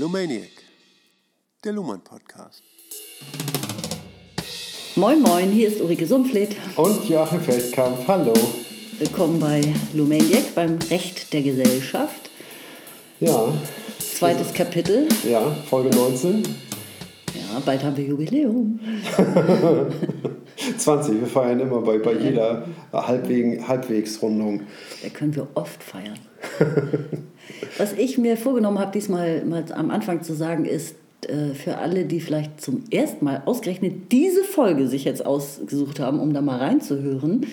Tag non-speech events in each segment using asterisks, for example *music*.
Lumaniac, der Luhmann Podcast. Moin Moin, hier ist Ulrike Sumpfleth. Und Joachim Feldkamp, hallo. Willkommen bei Lumaniac, beim Recht der Gesellschaft. Ja. Zweites Kapitel. Ja, Folge 19. Ja, bald haben wir Jubiläum. *laughs* 20, wir feiern immer bei, bei jeder Halbweg, Halbwegsrundung. Da können wir oft feiern. *laughs* Was ich mir vorgenommen habe, diesmal mal am Anfang zu sagen, ist, äh, für alle, die vielleicht zum ersten Mal ausgerechnet diese Folge sich jetzt ausgesucht haben, um da mal reinzuhören,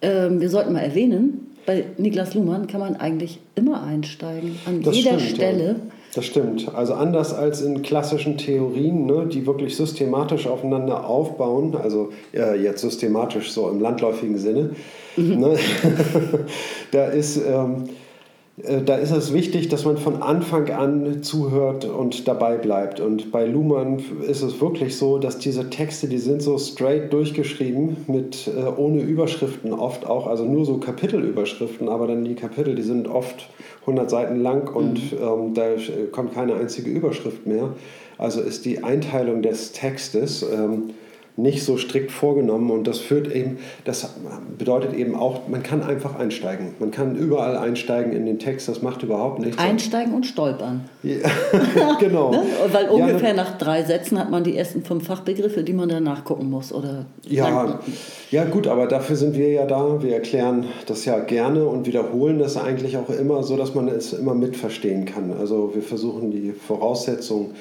ähm, wir sollten mal erwähnen, bei Niklas Luhmann kann man eigentlich immer einsteigen, an Das jeder stimmt, Stelle. Ja. Das stimmt. Also anders als in klassischen Theorien, ne, die wirklich systematisch aufeinander aufbauen, also äh, jetzt systematisch so im landläufigen Sinne, ne, *laughs* da ist... Ähm, äh, da ist es wichtig, dass man von Anfang an zuhört und dabei bleibt. Und bei Luhmann ist es wirklich so, dass diese Texte, die sind so straight durchgeschrieben, mit äh, ohne Überschriften oft auch, also nur so Kapitelüberschriften, aber dann die Kapitel, die sind oft 100 Seiten lang und mhm. ähm, da kommt keine einzige Überschrift mehr. Also ist die Einteilung des Textes ähm, nicht so strikt vorgenommen und das führt eben, das bedeutet eben auch, man kann einfach einsteigen. Man kann überall einsteigen in den Text, das macht überhaupt nichts. Einsteigen und stolpern. Ja, *laughs* genau. ne? Weil ungefähr ja, nach drei Sätzen hat man die ersten fünf Fachbegriffe, die man danach gucken muss. Oder ja, ja, gut, aber dafür sind wir ja da. Wir erklären das ja gerne und wiederholen das eigentlich auch immer, so dass man es immer mitverstehen kann. Also wir versuchen die Voraussetzungen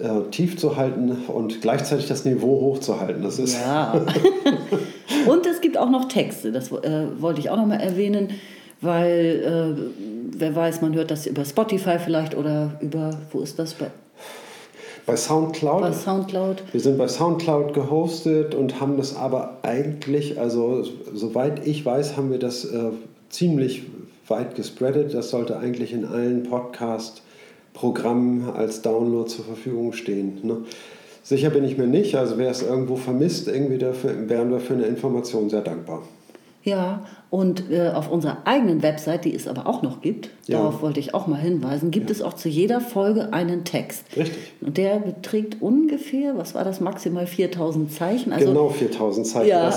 äh, tief zu halten und gleichzeitig das Niveau hochzuhalten. Das ist ja. *laughs* und es gibt auch noch Texte, das äh, wollte ich auch noch mal erwähnen, weil äh, wer weiß, man hört das über Spotify vielleicht oder über, wo ist das? Bei, bei Soundcloud. Bei Soundcloud. Wir sind bei Soundcloud gehostet und haben das aber eigentlich, also soweit ich weiß, haben wir das äh, ziemlich weit gespreadet. Das sollte eigentlich in allen Podcasts Programm als Download zur Verfügung stehen. Ne? Sicher bin ich mir nicht, also wer es irgendwo vermisst, irgendwie dafür, wären wir für eine Information sehr dankbar. Ja, und äh, auf unserer eigenen Website, die es aber auch noch gibt, ja. darauf wollte ich auch mal hinweisen, gibt ja. es auch zu jeder Folge einen Text. Richtig. Und der beträgt ungefähr, was war das, maximal 4000 Zeichen. Also, genau 4000 Zeichen. Ja,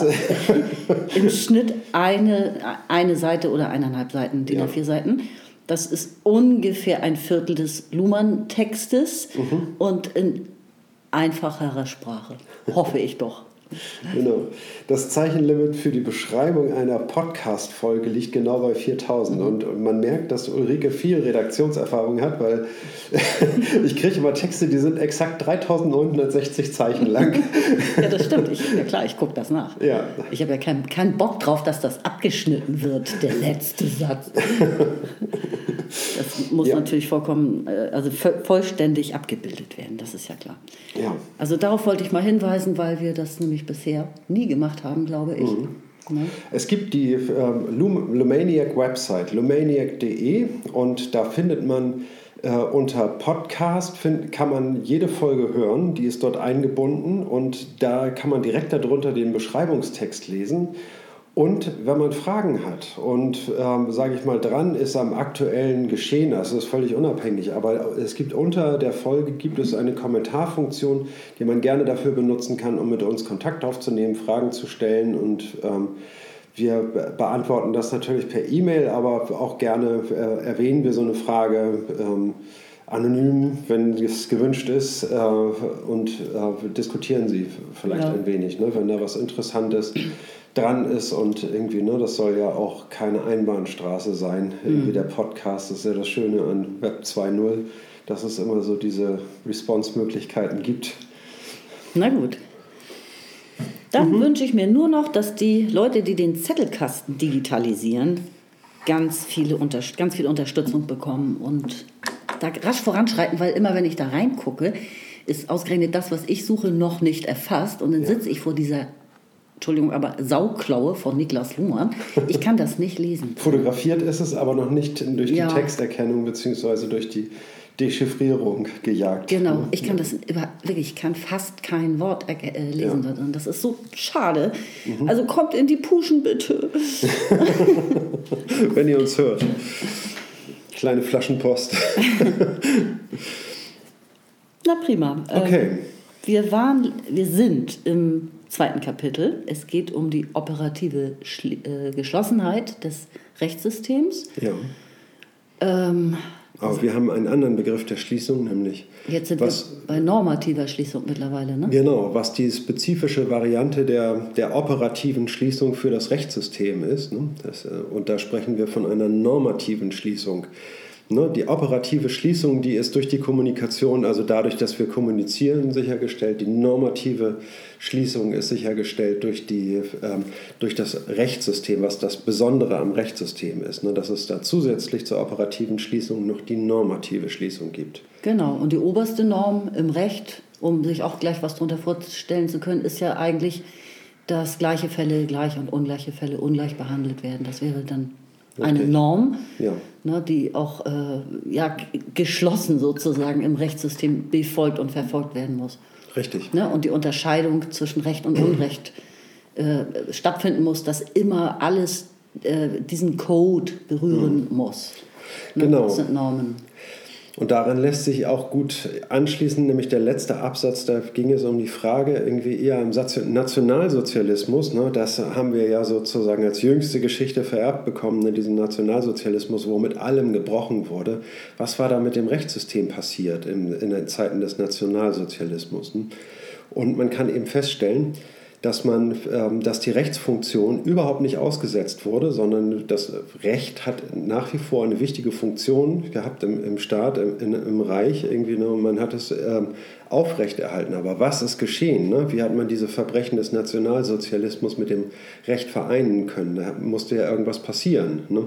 *laughs* Im Schnitt eine, eine Seite oder eineinhalb Seiten, DIN A4 Seiten. Das ist ungefähr ein Viertel des Luhmann-Textes mhm. und in einfacherer Sprache. Hoffe ich doch. *laughs* Genau. Das Zeichenlimit für die Beschreibung einer Podcast-Folge liegt genau bei 4000. Mhm. Und man merkt, dass Ulrike viel Redaktionserfahrung hat, weil *laughs* ich kriege immer Texte, die sind exakt 3960 Zeichen lang. *laughs* ja, das stimmt. Ich, ja klar, ich gucke das nach. Ja. Ich habe ja keinen kein Bock drauf, dass das abgeschnitten wird, der letzte Satz. Das muss ja. natürlich vollkommen, äh, also vollständig abgebildet werden, das ist ja klar. Ja. Also darauf wollte ich mal hinweisen, weil wir das nämlich bisher nie gemacht haben, glaube ich. Mhm. Ne? Es gibt die ähm, Lumaniac-Website, lumaniac.de und da findet man äh, unter Podcast find, kann man jede Folge hören, die ist dort eingebunden und da kann man direkt darunter den Beschreibungstext lesen und wenn man Fragen hat und, ähm, sage ich mal, dran ist am aktuellen Geschehen, das ist völlig unabhängig, aber es gibt unter der Folge gibt es eine Kommentarfunktion, die man gerne dafür benutzen kann, um mit uns Kontakt aufzunehmen, Fragen zu stellen. Und ähm, wir beantworten das natürlich per E-Mail, aber auch gerne äh, erwähnen wir so eine Frage ähm, anonym, wenn es gewünscht ist, äh, und äh, diskutieren Sie vielleicht ja. ein wenig, ne, wenn da was Interessantes dran ist und irgendwie, ne, das soll ja auch keine Einbahnstraße sein. Irgendwie mhm. der Podcast ist ja das Schöne an Web 2.0, dass es immer so diese Response-Möglichkeiten gibt. Na gut. Dann mhm. wünsche ich mir nur noch, dass die Leute, die den Zettelkasten digitalisieren, ganz, viele ganz viel Unterstützung bekommen und da rasch voranschreiten, weil immer wenn ich da reingucke, ist ausgerechnet das, was ich suche, noch nicht erfasst. Und dann ja. sitze ich vor dieser Entschuldigung, aber Sauklaue von Niklas Luhmann. Ich kann das nicht lesen. *laughs* Fotografiert ist es aber noch nicht durch die ja. Texterkennung bzw. durch die Dechiffrierung gejagt. Genau, ich kann das über, wirklich, ich kann fast kein Wort äh, lesen ja. Das ist so schade. Mhm. Also kommt in die Puschen bitte. *laughs* *laughs* Wenn ihr uns hört. Kleine Flaschenpost. *laughs* Na prima. Okay. Ähm, wir, waren, wir sind im zweiten Kapitel. Es geht um die operative Schli äh, Geschlossenheit des Rechtssystems. Ja. Ähm, Aber wir haben einen anderen Begriff der Schließung, nämlich jetzt sind was, wir bei normativer Schließung mittlerweile. Ne? genau, was die spezifische Variante der, der operativen Schließung für das Rechtssystem ist. Ne? Das, äh, und da sprechen wir von einer normativen Schließung. Ne? Die operative Schließung, die ist durch die Kommunikation, also dadurch, dass wir kommunizieren, sichergestellt. Die normative Schließung ist sichergestellt durch, die, ähm, durch das Rechtssystem, was das Besondere am Rechtssystem ist. Ne? Dass es da zusätzlich zur operativen Schließung noch die normative Schließung gibt. Genau, und die oberste Norm im Recht, um sich auch gleich was darunter vorstellen zu können, ist ja eigentlich, dass gleiche Fälle gleich und ungleiche Fälle ungleich behandelt werden. Das wäre dann eine. Norm, Ja. Ne, die auch äh, ja, geschlossen sozusagen im Rechtssystem befolgt und verfolgt werden muss. Richtig. Ne? Und die Unterscheidung zwischen Recht und Unrecht äh, stattfinden muss, dass immer alles äh, diesen Code berühren muss. Ne? Genau. Das sind Normen. Und daran lässt sich auch gut anschließen, nämlich der letzte Absatz, da ging es um die Frage irgendwie eher im Nationalsozialismus. Ne, das haben wir ja sozusagen als jüngste Geschichte vererbt bekommen, ne, diesen Nationalsozialismus, wo mit allem gebrochen wurde. Was war da mit dem Rechtssystem passiert in, in den Zeiten des Nationalsozialismus? Ne? Und man kann eben feststellen, dass, man, ähm, dass die Rechtsfunktion überhaupt nicht ausgesetzt wurde, sondern das Recht hat nach wie vor eine wichtige Funktion gehabt im, im Staat, im, in, im Reich irgendwie. Ne? Man hat es ähm, aufrechterhalten. Aber was ist geschehen? Ne? Wie hat man diese Verbrechen des Nationalsozialismus mit dem Recht vereinen können? Da musste ja irgendwas passieren. Ne?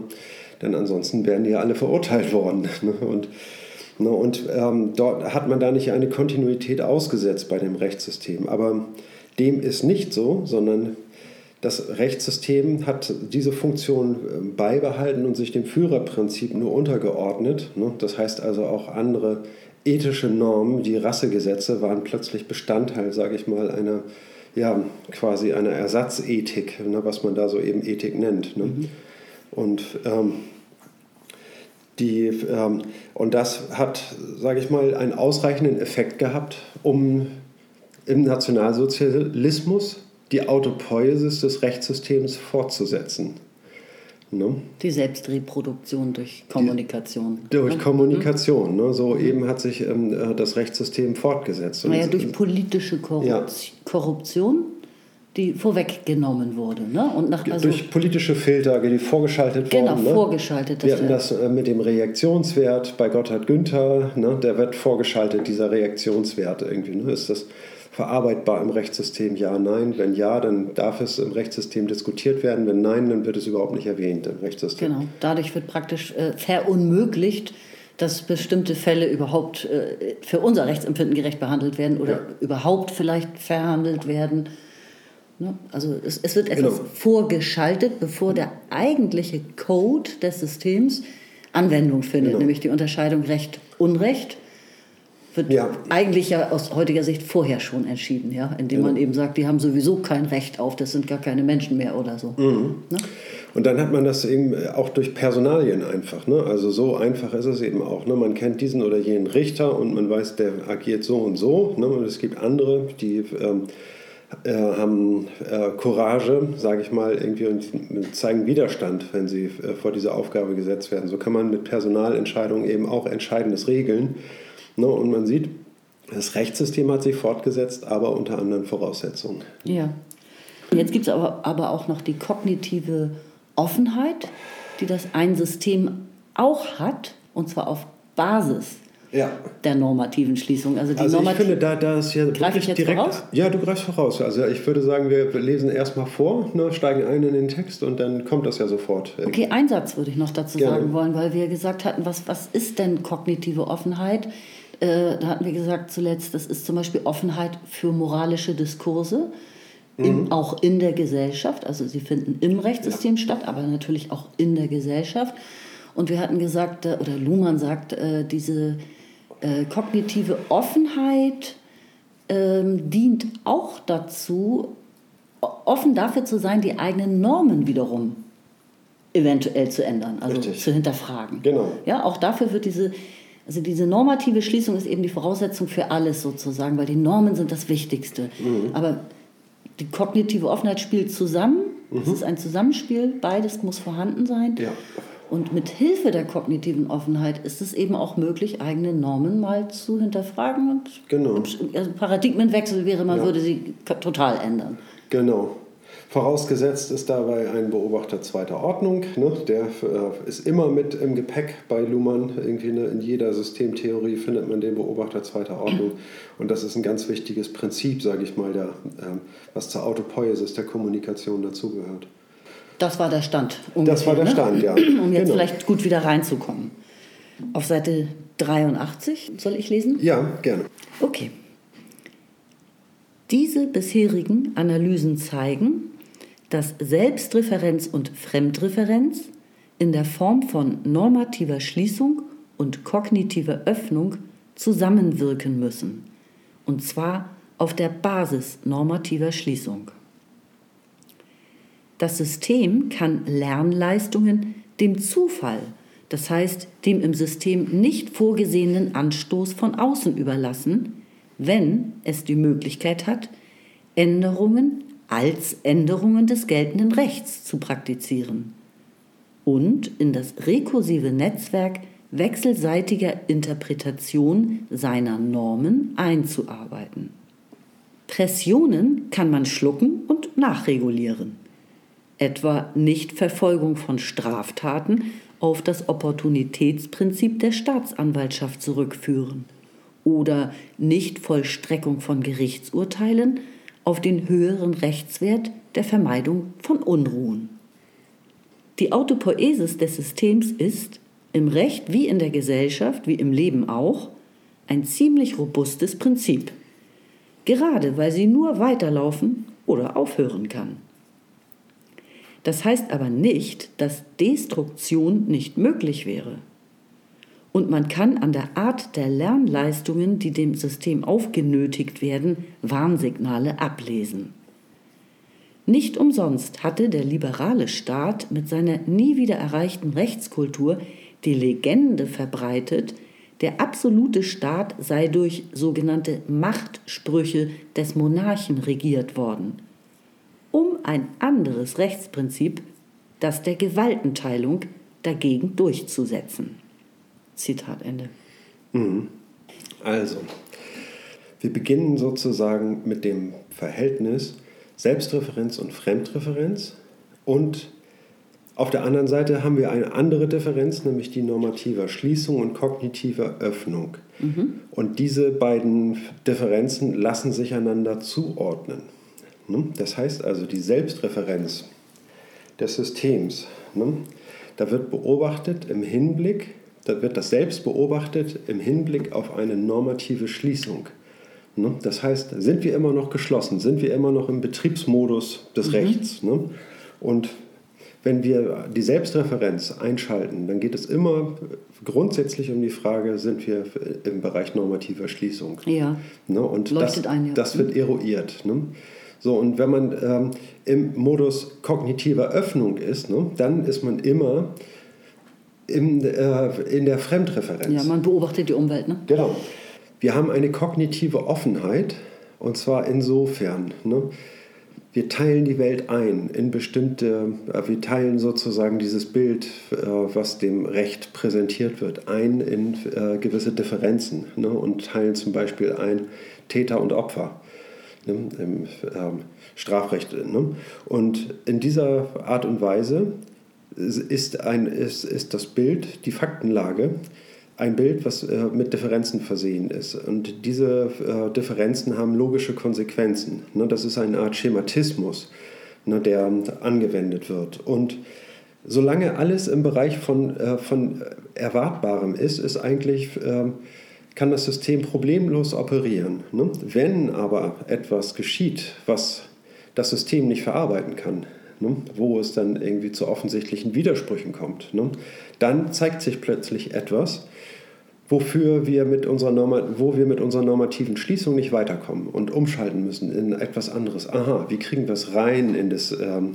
Denn ansonsten wären die ja alle verurteilt worden. *laughs* Ne? Und Ne, Und ähm, dort hat man da nicht eine Kontinuität ausgesetzt bei dem Rechtssystem. Aber dem ist nicht so, sondern das Rechtssystem hat diese Funktion äh, beibehalten und sich dem Führerprinzip nur untergeordnet. Ne? Das heißt also auch andere ethische Normen, die Rassegesetze, waren plötzlich Bestandteil, sage ich mal, einer ja, quasi einer Ersatzethik, ne, was man da so eben Ethik nennt. Ne? Und ähm, die, ähm, und das hat, sage ich mal, einen ausreichenden Effekt gehabt, um im Nationalsozialismus die Autopoiesis des Rechtssystems fortzusetzen. Ne? Die Selbstreproduktion durch Kommunikation. Durch ne? Kommunikation. Ne? So eben hat sich ähm, äh, das Rechtssystem fortgesetzt. Naja, durch politische Korrupt Ja. Korruption, die vorweggenommen wurde. Ne? Und nach, also, durch politische Filter, die vorgeschaltet genau, wurden. Ne? vorgeschaltet. Wir hatten das äh, mit dem Reaktionswert bei Gotthard Günther, ne, der wird vorgeschaltet, dieser Reaktionswert irgendwie. Ne, ist das verarbeitbar im Rechtssystem? Ja, nein. Wenn ja, dann darf es im Rechtssystem diskutiert werden. Wenn nein, dann wird es überhaupt nicht erwähnt im Rechtssystem. Genau, dadurch wird praktisch äh, verunmöglicht, dass bestimmte Fälle überhaupt äh, für unser Rechtsempfinden gerecht behandelt werden oder Ja. überhaupt vielleicht verhandelt werden. Ne? Also es, es wird etwas Genau. vorgeschaltet, bevor der eigentliche Code des Systems Anwendung findet, Genau. nämlich die Unterscheidung Recht-Unrecht. Wird Ja. eigentlich ja aus heutiger Sicht vorher schon entschieden, ja, indem man Genau. eben sagt, die haben sowieso kein Recht auf, das sind gar keine Menschen mehr oder so. Mhm. Ne? Und dann hat man das eben auch durch Personalien einfach. Ne? Also so einfach ist es eben auch. Ne? Man kennt diesen oder jenen Richter und man weiß, der agiert so und so. Ne? Und es gibt andere, die ähm, äh, haben äh, Courage, sage ich mal, irgendwie und zeigen Widerstand, wenn sie äh, vor diese Aufgabe gesetzt werden. So kann man mit Personalentscheidungen eben auch Entscheidendes regeln. Ne? Und man sieht, das Rechtssystem hat sich fortgesetzt, aber unter anderen Voraussetzungen. Ja. Jetzt gibt es aber, aber auch noch die kognitive Offenheit, die das ein System auch hat, und zwar auf Basis Ja. der normativen Schließung. Also die Also ich finde, da, da ist ja Greife ich jetzt direkt. voraus? Ja, du greifst voraus. Also ich würde sagen, wir lesen erstmal vor, ne, steigen ein in den Text und dann kommt das ja sofort. Okay, einen Satz würde ich noch dazu Gerne. sagen wollen, weil wir gesagt hatten, was, was ist denn kognitive Offenheit? Äh, da hatten wir gesagt zuletzt, das ist zum Beispiel Offenheit für moralische Diskurse, Mhm. im, auch in der Gesellschaft. Also sie finden im Rechtssystem statt, aber natürlich auch in der Gesellschaft. Und wir hatten gesagt, äh, oder Luhmann sagt, äh, diese äh, kognitive Offenheit ähm, dient auch dazu, offen dafür zu sein, die eigenen Normen wiederum eventuell zu ändern, also Richtig. zu hinterfragen. Genau. Ja, auch dafür wird diese Also diese normative Schließung ist eben die Voraussetzung für alles sozusagen, weil die Normen sind das Wichtigste. Mhm. Aber die kognitive Offenheit spielt zusammen. Mhm. Es ist ein Zusammenspiel, beides muss vorhanden sein. Ja. Und mit Hilfe der kognitiven Offenheit ist es eben auch möglich, eigene Normen mal zu hinterfragen. Und genau. also Paradigmenwechsel wäre, man ja. würde sie total ändern. Genau. Vorausgesetzt ist dabei ein Beobachter zweiter Ordnung. Ne? Der äh, ist immer mit im Gepäck bei Luhmann. Irgendwie ne? in jeder Systemtheorie findet man den Beobachter zweiter Ordnung. Und das ist ein ganz wichtiges Prinzip, sage ich mal, der, äh, was zur Autopoiesis der Kommunikation dazugehört. Das war der Stand. Ungefähr, das war der ne? Stand, ja. *clears throat* Um jetzt genau. vielleicht gut wieder reinzukommen. Auf Seite 83 soll ich lesen? Ja, gerne. Okay. Diese bisherigen Analysen zeigen, dass Selbstreferenz und Fremdreferenz in der Form von normativer Schließung und kognitiver Öffnung zusammenwirken müssen, und zwar auf der Basis normativer Schließung. Das System kann Lernleistungen dem Zufall, das heißt dem im System nicht vorgesehenen Anstoß von außen überlassen, wenn es die Möglichkeit hat, Änderungen als Änderungen des geltenden Rechts zu praktizieren und in das rekursive Netzwerk wechselseitiger Interpretation seiner Normen einzuarbeiten. Pressionen kann man schlucken und nachregulieren etwa Nichtverfolgung von Straftaten, auf das Opportunitätsprinzip der Staatsanwaltschaft zurückführen oder Nichtvollstreckung von Gerichtsurteilen auf den höheren Rechtswert der Vermeidung von Unruhen. Die Autopoesis des Systems ist, im Recht wie in der Gesellschaft, wie im Leben auch, ein ziemlich robustes Prinzip, gerade weil sie nur weiterlaufen oder aufhören kann. Das heißt aber nicht, dass Destruktion nicht möglich wäre. Und man kann an der Art der Lernleistungen, die dem System aufgenötigt werden, Warnsignale ablesen. Nicht umsonst hatte der liberale Staat mit seiner nie wieder erreichten Rechtskultur die Legende verbreitet, der absolute Staat sei durch sogenannte Machtsprüche des Monarchen regiert worden um ein anderes Rechtsprinzip, das der Gewaltenteilung, dagegen durchzusetzen. Zitat Ende. Mhm. Also, wir beginnen sozusagen mit dem Verhältnis Selbstreferenz und Fremdreferenz und auf der anderen Seite haben wir eine andere Differenz, nämlich die normative Schließung und kognitive Öffnung. Mhm. Und diese beiden Differenzen lassen sich einander zuordnen. Ne? Das heißt also, die Selbstreferenz des Systems, ne? da wird beobachtet im Hinblick, da wird das Selbst beobachtet im Hinblick auf eine normative Schließung. Ne? Das heißt, sind wir immer noch geschlossen, sind wir immer noch im Betriebsmodus des mhm. Rechts. Und wenn wir die Selbstreferenz einschalten, dann geht es immer grundsätzlich um die Frage, sind wir im Bereich normativer Schließung. Ja. Und Leuchtet das, ein, ja. das wird eruiert. So, und wenn man ähm, im Modus kognitiver Öffnung ist, ne, dann ist man immer in, äh, in der Fremdreferenz. Ja, man beobachtet die Umwelt. Ne? Genau. Wir haben eine kognitive Offenheit und zwar insofern, ne, wir teilen die Welt ein in bestimmte, äh, wir teilen sozusagen dieses Bild, äh, was dem Recht präsentiert wird, ein in äh, gewisse Differenzen ne, und teilen zum Beispiel ein Täter und Opfer ne, im ähm, Strafrecht. Ne? Und in dieser Art und Weise ist, ein, ist, ist das Bild, die Faktenlage, ein Bild, was äh, mit Differenzen versehen ist. Und diese äh, Differenzen haben logische Konsequenzen. Ne? Das ist eine Art Schematismus, ne, der angewendet wird. Und solange alles im Bereich von, äh, von Erwartbarem ist, ist eigentlich ähm, kann das System problemlos operieren. Ne? Wenn aber etwas geschieht, was das System nicht verarbeiten kann, ne? wo es dann irgendwie zu offensichtlichen Widersprüchen kommt, ne? dann zeigt sich plötzlich etwas, wofür wir mit unserer Norma wo wir mit unserer normativen Schließung nicht weiterkommen und umschalten müssen in etwas anderes. Aha, wie kriegen wir es rein in das ähm,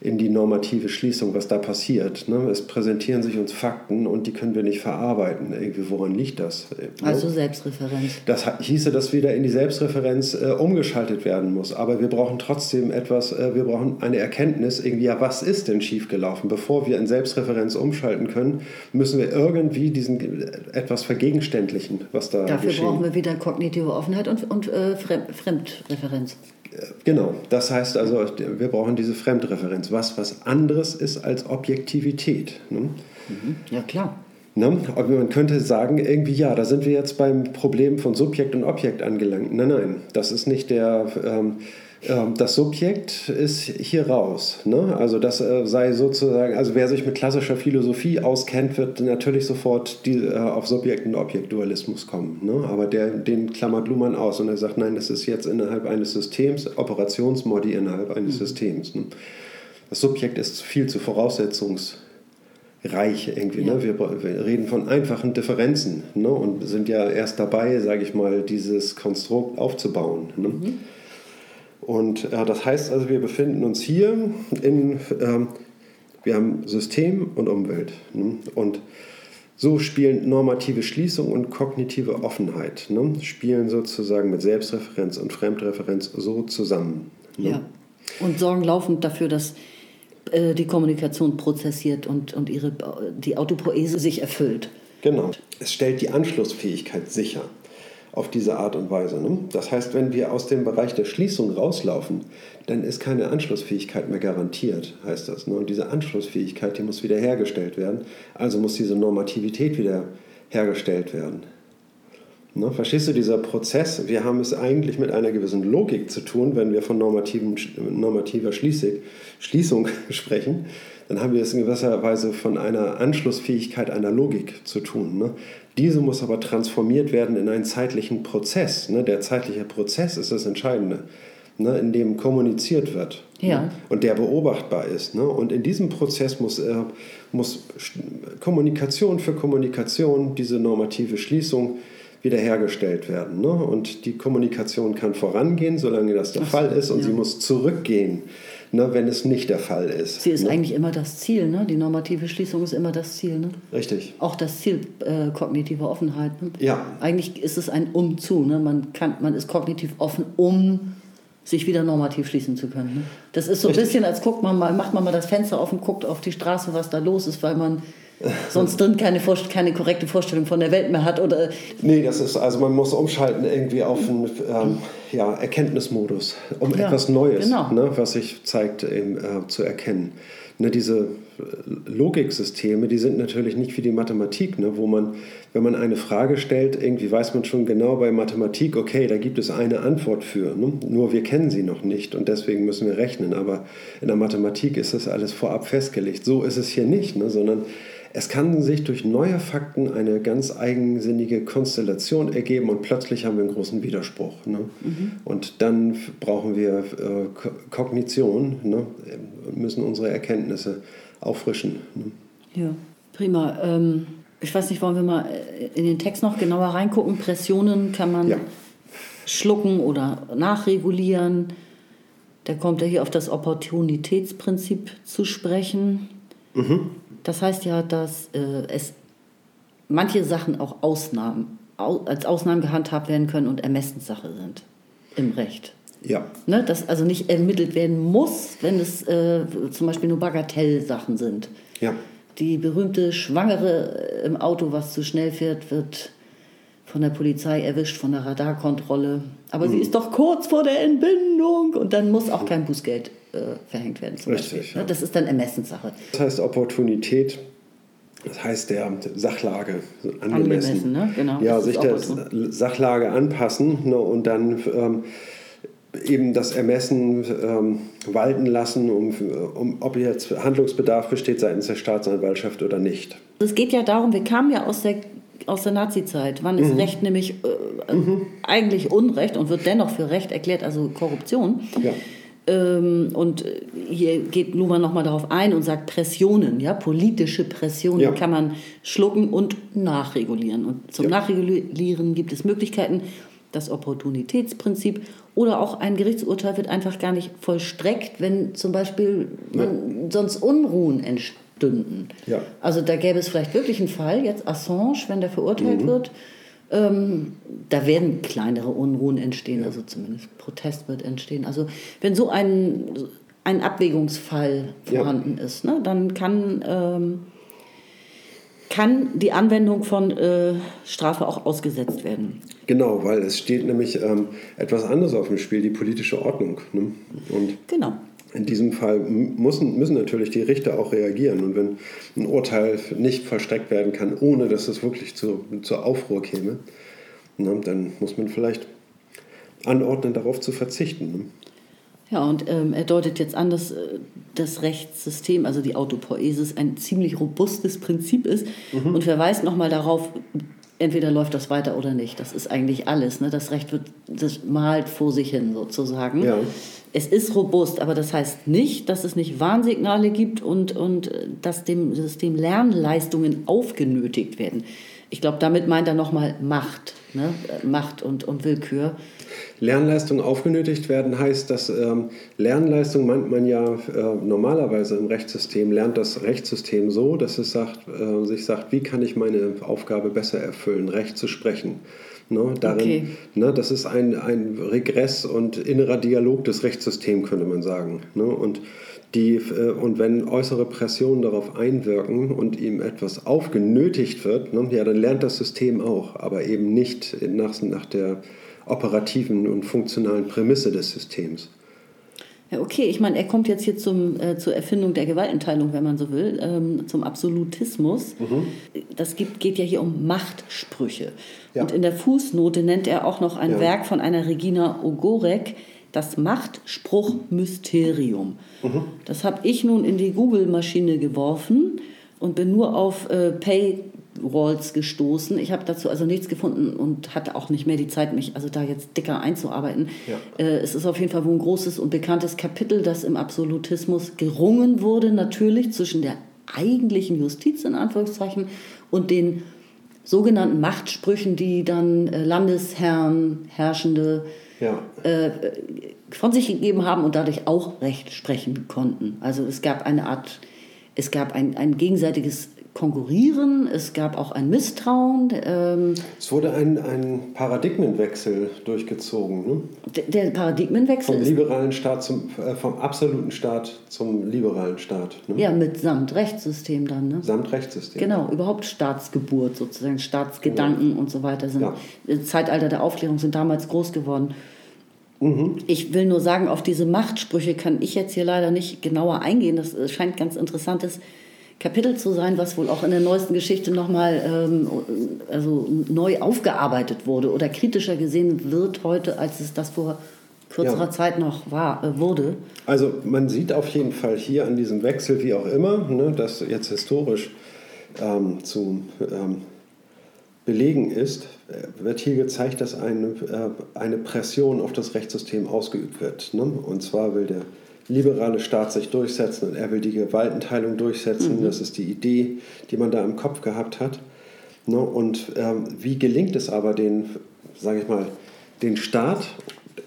in die normative Schließung, was da passiert. Ne? Es präsentieren sich uns Fakten und die können wir nicht verarbeiten. Irgendwie, woran liegt das? Ne? Also Selbstreferenz. Das hieße, dass wieder in die Selbstreferenz äh, umgeschaltet werden muss. Aber wir brauchen trotzdem etwas, äh, wir brauchen eine Erkenntnis, irgendwie, ja, was ist denn schiefgelaufen? Bevor wir in Selbstreferenz umschalten können, müssen wir irgendwie diesen äh, etwas vergegenständlichen, was da Dafür geschehen. brauchen wir wieder kognitive Offenheit und, und äh, Fremdreferenz. Genau, das heißt also, wir brauchen diese Fremdreferenz, was was anderes ist als Objektivität. Ne? Mhm. Ja, klar. Ne? Aber man könnte sagen, irgendwie, ja, da sind wir jetzt beim Problem von Subjekt und Objekt angelangt. Nein, nein, das ist nicht der. Ähm, ähm, das Subjekt ist hier raus. Ne? Also das äh, sei sozusagen, also wer sich mit klassischer Philosophie auskennt, wird natürlich sofort die, äh, auf Subjekt- und Objektdualismus kommen. Ne? Aber der, den klammert Luhmann aus und er sagt, nein, das ist jetzt innerhalb eines Systems, Operationsmodi innerhalb eines mhm. Systems. Ne? Das Subjekt ist viel zu voraussetzungsreich irgendwie. Ne? Ja. Ne? Wir, wir, reden von einfachen Differenzen ne? und sind ja erst dabei, sage ich mal, dieses Konstrukt aufzubauen. Ne? Mhm. Und äh, das heißt also, wir befinden uns hier in, äh, wir haben System und Umwelt. Ne? Und so spielen normative Schließung und kognitive Offenheit, ne? spielen sozusagen mit Selbstreferenz und Fremdreferenz so zusammen. Ne? Ja. Und sorgen laufend dafür, dass äh, die Kommunikation prozessiert und, und ihre, die Autopoese sich erfüllt. Genau. Es stellt die Anschlussfähigkeit sicher auf diese Art und Weise. Ne? Das heißt, wenn wir aus dem Bereich der Schließung rauslaufen, dann ist keine Anschlussfähigkeit mehr garantiert, heißt das. Ne? Und diese Anschlussfähigkeit, die muss wiederhergestellt werden. Also muss diese Normativität wieder hergestellt werden. Ne? Verstehst du, dieser Prozess, wir haben es eigentlich mit einer gewissen Logik zu tun, wenn wir von normativen, normativer Schließung, Schließung *laughs* sprechen dann haben wir es in gewisser Weise von einer Anschlussfähigkeit einer Logik zu tun. Ne? Diese muss aber transformiert werden in einen zeitlichen Prozess. Ne? Der zeitliche Prozess ist das Entscheidende, ne? in dem kommuniziert wird ne? ja. und der beobachtbar ist. Ne? Und in diesem Prozess muss, äh, muss Kommunikation für Kommunikation, diese normative Schließung, wiederhergestellt werden. Ne? Und die Kommunikation kann vorangehen, solange das der Ach, Fall ist, und ja. sie muss zurückgehen ne, wenn es nicht der Fall ist. Sie ist ne? eigentlich immer das Ziel, ne? die normative Schließung ist immer das Ziel. Ne? Richtig. Auch das Ziel äh, kognitiver Offenheit. Ne? Ja. Eigentlich ist es ein Umzu. Ne? Man, kann, man ist kognitiv offen, um sich wieder normativ schließen zu können. Ne? Das ist so ein bisschen, als guckt man mal, macht man mal das Fenster und guckt auf die Straße, was da los ist, weil man sonst drin keine, keine korrekte Vorstellung von der Welt mehr hat. Oder nee, das ist, also man muss umschalten irgendwie auf einen ähm, ja, Erkenntnismodus, um ja, etwas Neues, genau. ne, was sich zeigt, eben, äh, zu erkennen. Ne, diese Logiksysteme, die sind natürlich nicht wie die Mathematik, ne, wo man, wenn man eine Frage stellt, irgendwie weiß man schon genau bei Mathematik, okay, da gibt es eine Antwort für, ne? nur wir kennen sie noch nicht und deswegen müssen wir rechnen. Aber in der Mathematik ist das alles vorab festgelegt. So ist es hier nicht, ne, sondern es kann sich durch neue Fakten eine ganz eigensinnige Konstellation ergeben und plötzlich haben wir einen großen Widerspruch. Ne? Mhm. Und dann brauchen wir äh, Kognition ne? und müssen unsere Erkenntnisse auffrischen. Ne? Ja, prima. Ähm, ich weiß nicht, wollen wir mal in den Text noch genauer reingucken? Pressionen kann man ja. schlucken oder nachregulieren. Da kommt er hier auf das Opportunitätsprinzip zu sprechen. Mhm. Das heißt ja, dass äh, es manche Sachen auch Ausnahmen, au, als Ausnahmen gehandhabt werden können und Ermessenssache sind im Recht. Ja. Ne, dass also nicht ermittelt werden muss, wenn es äh, zum Beispiel nur Bagatellsachen sind. Ja. Die berühmte Schwangere im Auto, was zu schnell fährt, wird von der Polizei erwischt, von der Radarkontrolle. Aber mhm. sie ist doch kurz vor der Entbindung und dann muss auch kein Bußgeld äh, verhängt werden. Zum Richtig. Beispiel. Ja. Das ist dann Ermessenssache. Das heißt Opportunität. Das heißt der Sachlage angemessen. angemessen ne? genau. Ja, sich der Sachlage anpassen ne, und dann ähm, eben das Ermessen ähm, walten lassen, um, um, ob jetzt Handlungsbedarf besteht seitens der Staatsanwaltschaft oder nicht. Es geht ja darum, wir kamen ja aus der aus der Nazi-Zeit. Wann ist mhm. Recht nämlich äh, mhm. eigentlich Unrecht und wird dennoch für Recht erklärt, also Korruption. Ja. Ähm, und hier geht Luhmann nochmal darauf ein und sagt Pressionen, ja, politische Pressionen ja. kann man schlucken und nachregulieren. Und zum ja. Nachregulieren gibt es Möglichkeiten, das Opportunitätsprinzip oder auch ein Gerichtsurteil wird einfach gar nicht vollstreckt, wenn zum Beispiel ja. sonst Unruhen entstünden. Also da gäbe es vielleicht wirklich einen Fall, jetzt Assange, wenn der verurteilt mhm. wird, ähm, da werden kleinere Unruhen entstehen, also zumindest Protest wird entstehen. Also wenn so ein, ein Abwägungsfall vorhanden ja. ist, ne, dann kann, ähm, kann die Anwendung von äh, Strafe auch ausgesetzt werden. Genau, weil es steht nämlich ähm, etwas anderes auf dem Spiel, die politische Ordnung. Ne? Und genau in diesem Fall müssen, müssen natürlich die Richter auch reagieren. Und wenn ein Urteil nicht vollstreckt werden kann, ohne dass es wirklich zu, zur Aufruhr käme, na, dann muss man vielleicht anordnen, darauf zu verzichten. Ne? Ja, und ähm, er deutet jetzt an, dass äh, das Rechtssystem, also die Autopoesis, ein ziemlich robustes Prinzip ist mhm. und verweist nochmal darauf, entweder läuft das weiter oder nicht. Das ist eigentlich alles. Ne? Das Recht wird, das malt vor sich hin sozusagen. Ja. Es ist robust, aber das heißt nicht, dass es nicht Warnsignale gibt und, und äh, dass dem System Lernleistungen aufgenötigt werden. Ich glaube, damit meint er nochmal Macht, ne? Macht und, und Willkür. Lernleistungen aufgenötigt werden heißt, dass ähm, Lernleistung meint man ja äh, normalerweise im Rechtssystem, lernt das Rechtssystem so, dass es sagt, äh, sich sagt, wie kann ich meine Aufgabe besser erfüllen, Recht zu sprechen. Ne, darin, okay. ne, das ist ein, ein Regress und innerer Dialog des Rechtssystems, könnte man sagen. Ne? Und, die, äh, und wenn äußere Pressionen darauf einwirken und ihm etwas aufgenötigt wird, ne, ja, dann lernt das System auch, aber eben nicht nach, nach der operativen und funktionalen Prämisse des Systems. Ja, okay, ich meine, er kommt jetzt hier zum, äh, zur Erfindung der Gewaltenteilung, wenn man so will, ähm, zum Absolutismus. Mhm. Das gibt, geht ja hier um Machtsprüche. Ja. Und in der Fußnote nennt er auch noch ein ja. Werk von einer Regina Ogorek, das Machtspruch-Mysterium. Mhm. Das habe ich nun in die Google-Maschine geworfen und bin nur auf äh, Pay Walls gestoßen. Ich habe dazu also nichts gefunden und hatte auch nicht mehr die Zeit, mich also da jetzt dicker einzuarbeiten. Ja. Äh, es ist auf jeden Fall wohl ein großes und bekanntes Kapitel, das im Absolutismus gerungen wurde, natürlich zwischen der eigentlichen Justiz in Anführungszeichen und den sogenannten Machtsprüchen, die dann äh, Landesherren, Herrschende ja. äh, von sich gegeben haben und dadurch auch Recht sprechen konnten. Also es gab eine Art, es gab ein, ein gegenseitiges Konkurrieren, es gab auch ein Misstrauen. Ähm es wurde ein, ein Paradigmenwechsel durchgezogen. Ne? Der, der Paradigmenwechsel vom liberalen Staat zum äh, vom absoluten Staat zum liberalen Staat. Ne? Ja, mit samt Rechtssystem dann. Ne? Samt Rechtssystem. Genau, überhaupt Staatsgeburt sozusagen, Staatsgedanken ja. und so weiter sind. Ja. Zeitalter der Aufklärung sind damals groß geworden. Mhm. Ich will nur sagen, auf diese Machtsprüche kann ich jetzt hier leider nicht genauer eingehen. Das scheint ganz interessantes Kapitel zu sein, was wohl auch in der neuesten Geschichte nochmal ähm, also neu aufgearbeitet wurde oder kritischer gesehen wird heute, als es das vor kürzerer ja. Zeit noch war, äh, wurde. Also man sieht auf jeden Fall hier an diesem Wechsel, wie auch immer, ne, das jetzt historisch ähm, zu ähm, belegen ist, äh, wird hier gezeigt, dass eine, äh, eine Pression auf das Rechtssystem ausgeübt wird. Ne? Und zwar will der liberale Staat sich durchsetzen und er will die Gewaltenteilung durchsetzen. Mhm. Das ist die Idee, die man da im Kopf gehabt hat. Ne? Und ähm, wie gelingt es aber, den, sage ich mal, den Staat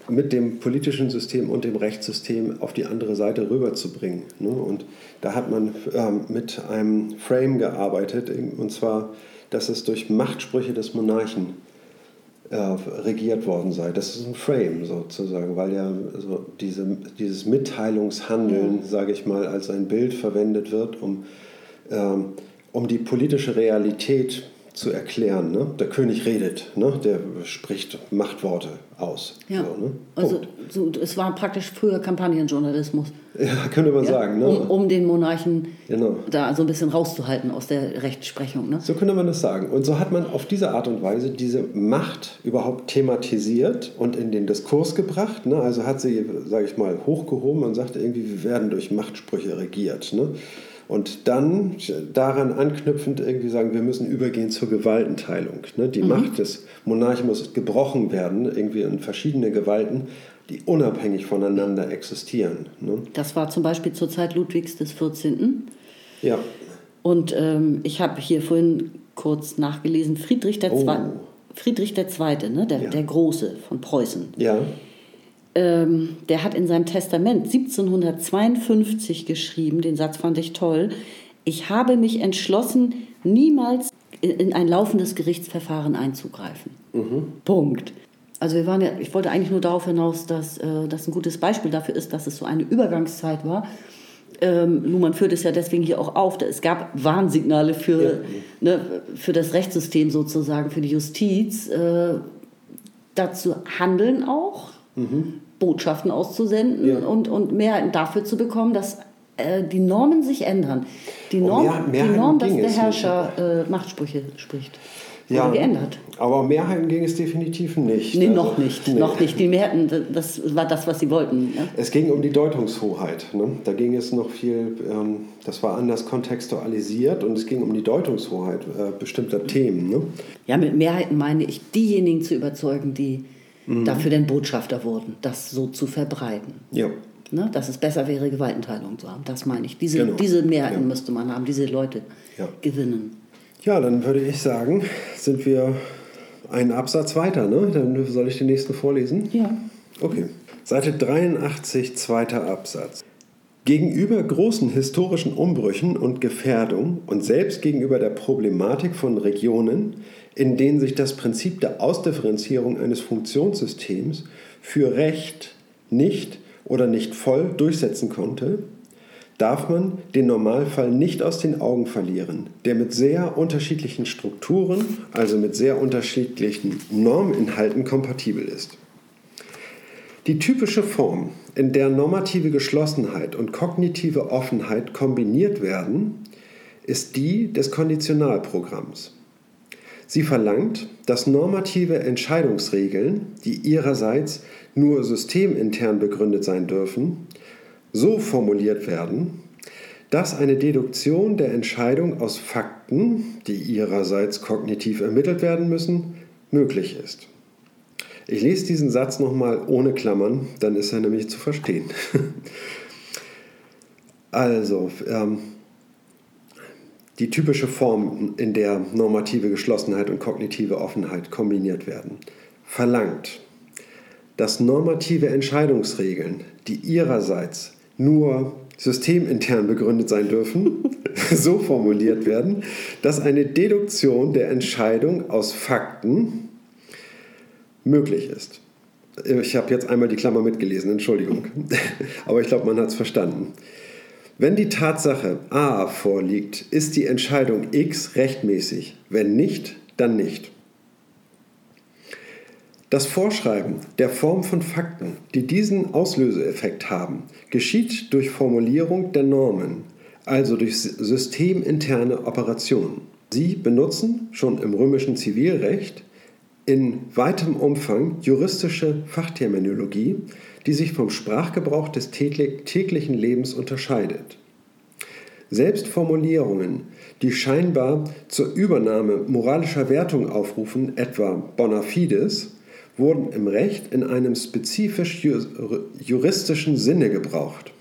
mit dem politischen System und dem Rechtssystem auf die andere Seite rüberzubringen? Ne? Und da hat man ähm, mit einem Frame gearbeitet, und zwar, dass es durch Machtsprüche des Monarchen regiert worden sei. Das ist ein Frame sozusagen, weil ja so diese, dieses Mitteilungshandeln, ja. sage ich mal, als ein Bild verwendet wird, um, ähm, um die politische Realität zu erklären. Ne? Der König redet, ne? der spricht Machtworte aus. Ja. So, ne? Also so, es war praktisch früher Kampagnenjournalismus. *laughs* Ja, könnte man ja? sagen. Ne? Um, um, den Monarchen genau. da so ein bisschen rauszuhalten aus der Rechtsprechung. Ne? So könnte man das sagen. Und so hat man auf diese Art und Weise diese Macht überhaupt thematisiert und in den Diskurs gebracht. Ne? Also hat sie, sage ich mal, hochgehoben und sagte irgendwie, wir werden durch Machtsprüche regiert. Ne? Und dann daran anknüpfend irgendwie sagen, wir müssen übergehen zur Gewaltenteilung. Ne? Die mhm. Macht des Monarchen muss gebrochen werden, irgendwie in verschiedene Gewalten, die unabhängig voneinander existieren. Ne? Das war zum Beispiel zur Zeit Ludwigs des 14. Ja. Und ähm, ich habe hier vorhin kurz nachgelesen, Friedrich der, oh. Friedrich II., ne? der, ja. der Große von Preußen. Ja ähm, der hat in seinem Testament 1752 geschrieben, den Satz fand ich toll, ich habe mich entschlossen, niemals in ein laufendes Gerichtsverfahren einzugreifen. Mhm. Punkt. Also wir waren ja, ich wollte eigentlich nur darauf hinaus, dass äh, das ein gutes Beispiel dafür ist, dass es so eine Übergangszeit war. Ähm, Luhmann führt es ja deswegen hier auch auf. Es gab Warnsignale für, ja. ne, für das Rechtssystem sozusagen, für die Justiz. Äh, dazu handeln auch, mhm. Botschaften auszusenden ja. und, und Mehrheiten dafür zu bekommen, dass äh, die Normen sich ändern. Die Norm, mehr, die Norm dass der Herrscher äh, Machtsprüche spricht. Ja, geändert. Aber Mehrheiten ging es definitiv nicht. Nee, also, noch nicht. Nee. Noch nicht. Die Mehrheiten, das war das, was sie wollten. Ne? Es ging um die Deutungshoheit. Ne? Da ging es noch viel, ähm, das war anders kontextualisiert und es ging um die Deutungshoheit äh, bestimmter Themen. Ne? Ja, mit Mehrheiten meine ich, diejenigen zu überzeugen, die mhm. dafür denn Botschafter wurden, das so zu verbreiten. Ja. Ne, dass es besser wäre, Gewaltenteilung zu haben. Das meine ich. Diese, genau. diese Mehrheiten ja. müsste man haben, diese Leute ja. gewinnen. Ja, dann würde ich sagen, sind wir einen Absatz weiter. Ne? Dann soll ich den nächsten vorlesen? Ja. Okay. Seite 83, zweiter Absatz. Gegenüber großen historischen Umbrüchen und Gefährdungen und selbst gegenüber der Problematik von Regionen in denen sich das Prinzip der Ausdifferenzierung eines Funktionssystems für Recht nicht oder nicht voll durchsetzen konnte, darf man den Normalfall nicht aus den Augen verlieren, der mit sehr unterschiedlichen Strukturen, also mit sehr unterschiedlichen Norminhalten kompatibel ist. Die typische Form, in der normative Geschlossenheit und kognitive Offenheit kombiniert werden, ist die des Konditionalprogramms. Sie verlangt, dass normative Entscheidungsregeln, die ihrerseits nur systemintern begründet sein dürfen, so formuliert werden, dass eine Deduktion der Entscheidung aus Fakten, die ihrerseits kognitiv ermittelt werden müssen, möglich ist. Ich lese diesen Satz nochmal ohne Klammern, dann ist er nämlich zu verstehen. *laughs* also, ähm, die typische Form, in der normative Geschlossenheit und kognitive Offenheit kombiniert werden, verlangt, dass normative Entscheidungsregeln, die ihrerseits nur systemintern begründet sein dürfen, *laughs* so formuliert werden, dass eine Deduktion der Entscheidung aus Fakten möglich ist. Ich habe jetzt einmal die Klammer mitgelesen, Entschuldigung. *laughs* Aber ich glaube, man hat es verstanden. Wenn die Tatsache A vorliegt, ist die Entscheidung X rechtmäßig. Wenn nicht, dann nicht. Das Vorschreiben der Form von Fakten, die diesen Auslöseeffekt haben, geschieht durch Formulierung der Normen, also durch systeminterne Operationen. Sie benutzen schon im römischen Zivilrecht in weitem Umfang juristische Fachterminologie, die sich vom Sprachgebrauch des täglichen Lebens unterscheidet. Selbst Formulierungen, die scheinbar zur Übernahme moralischer Wertung aufrufen, etwa bona fides, wurden im Recht in einem spezifisch juristischen Sinne gebraucht.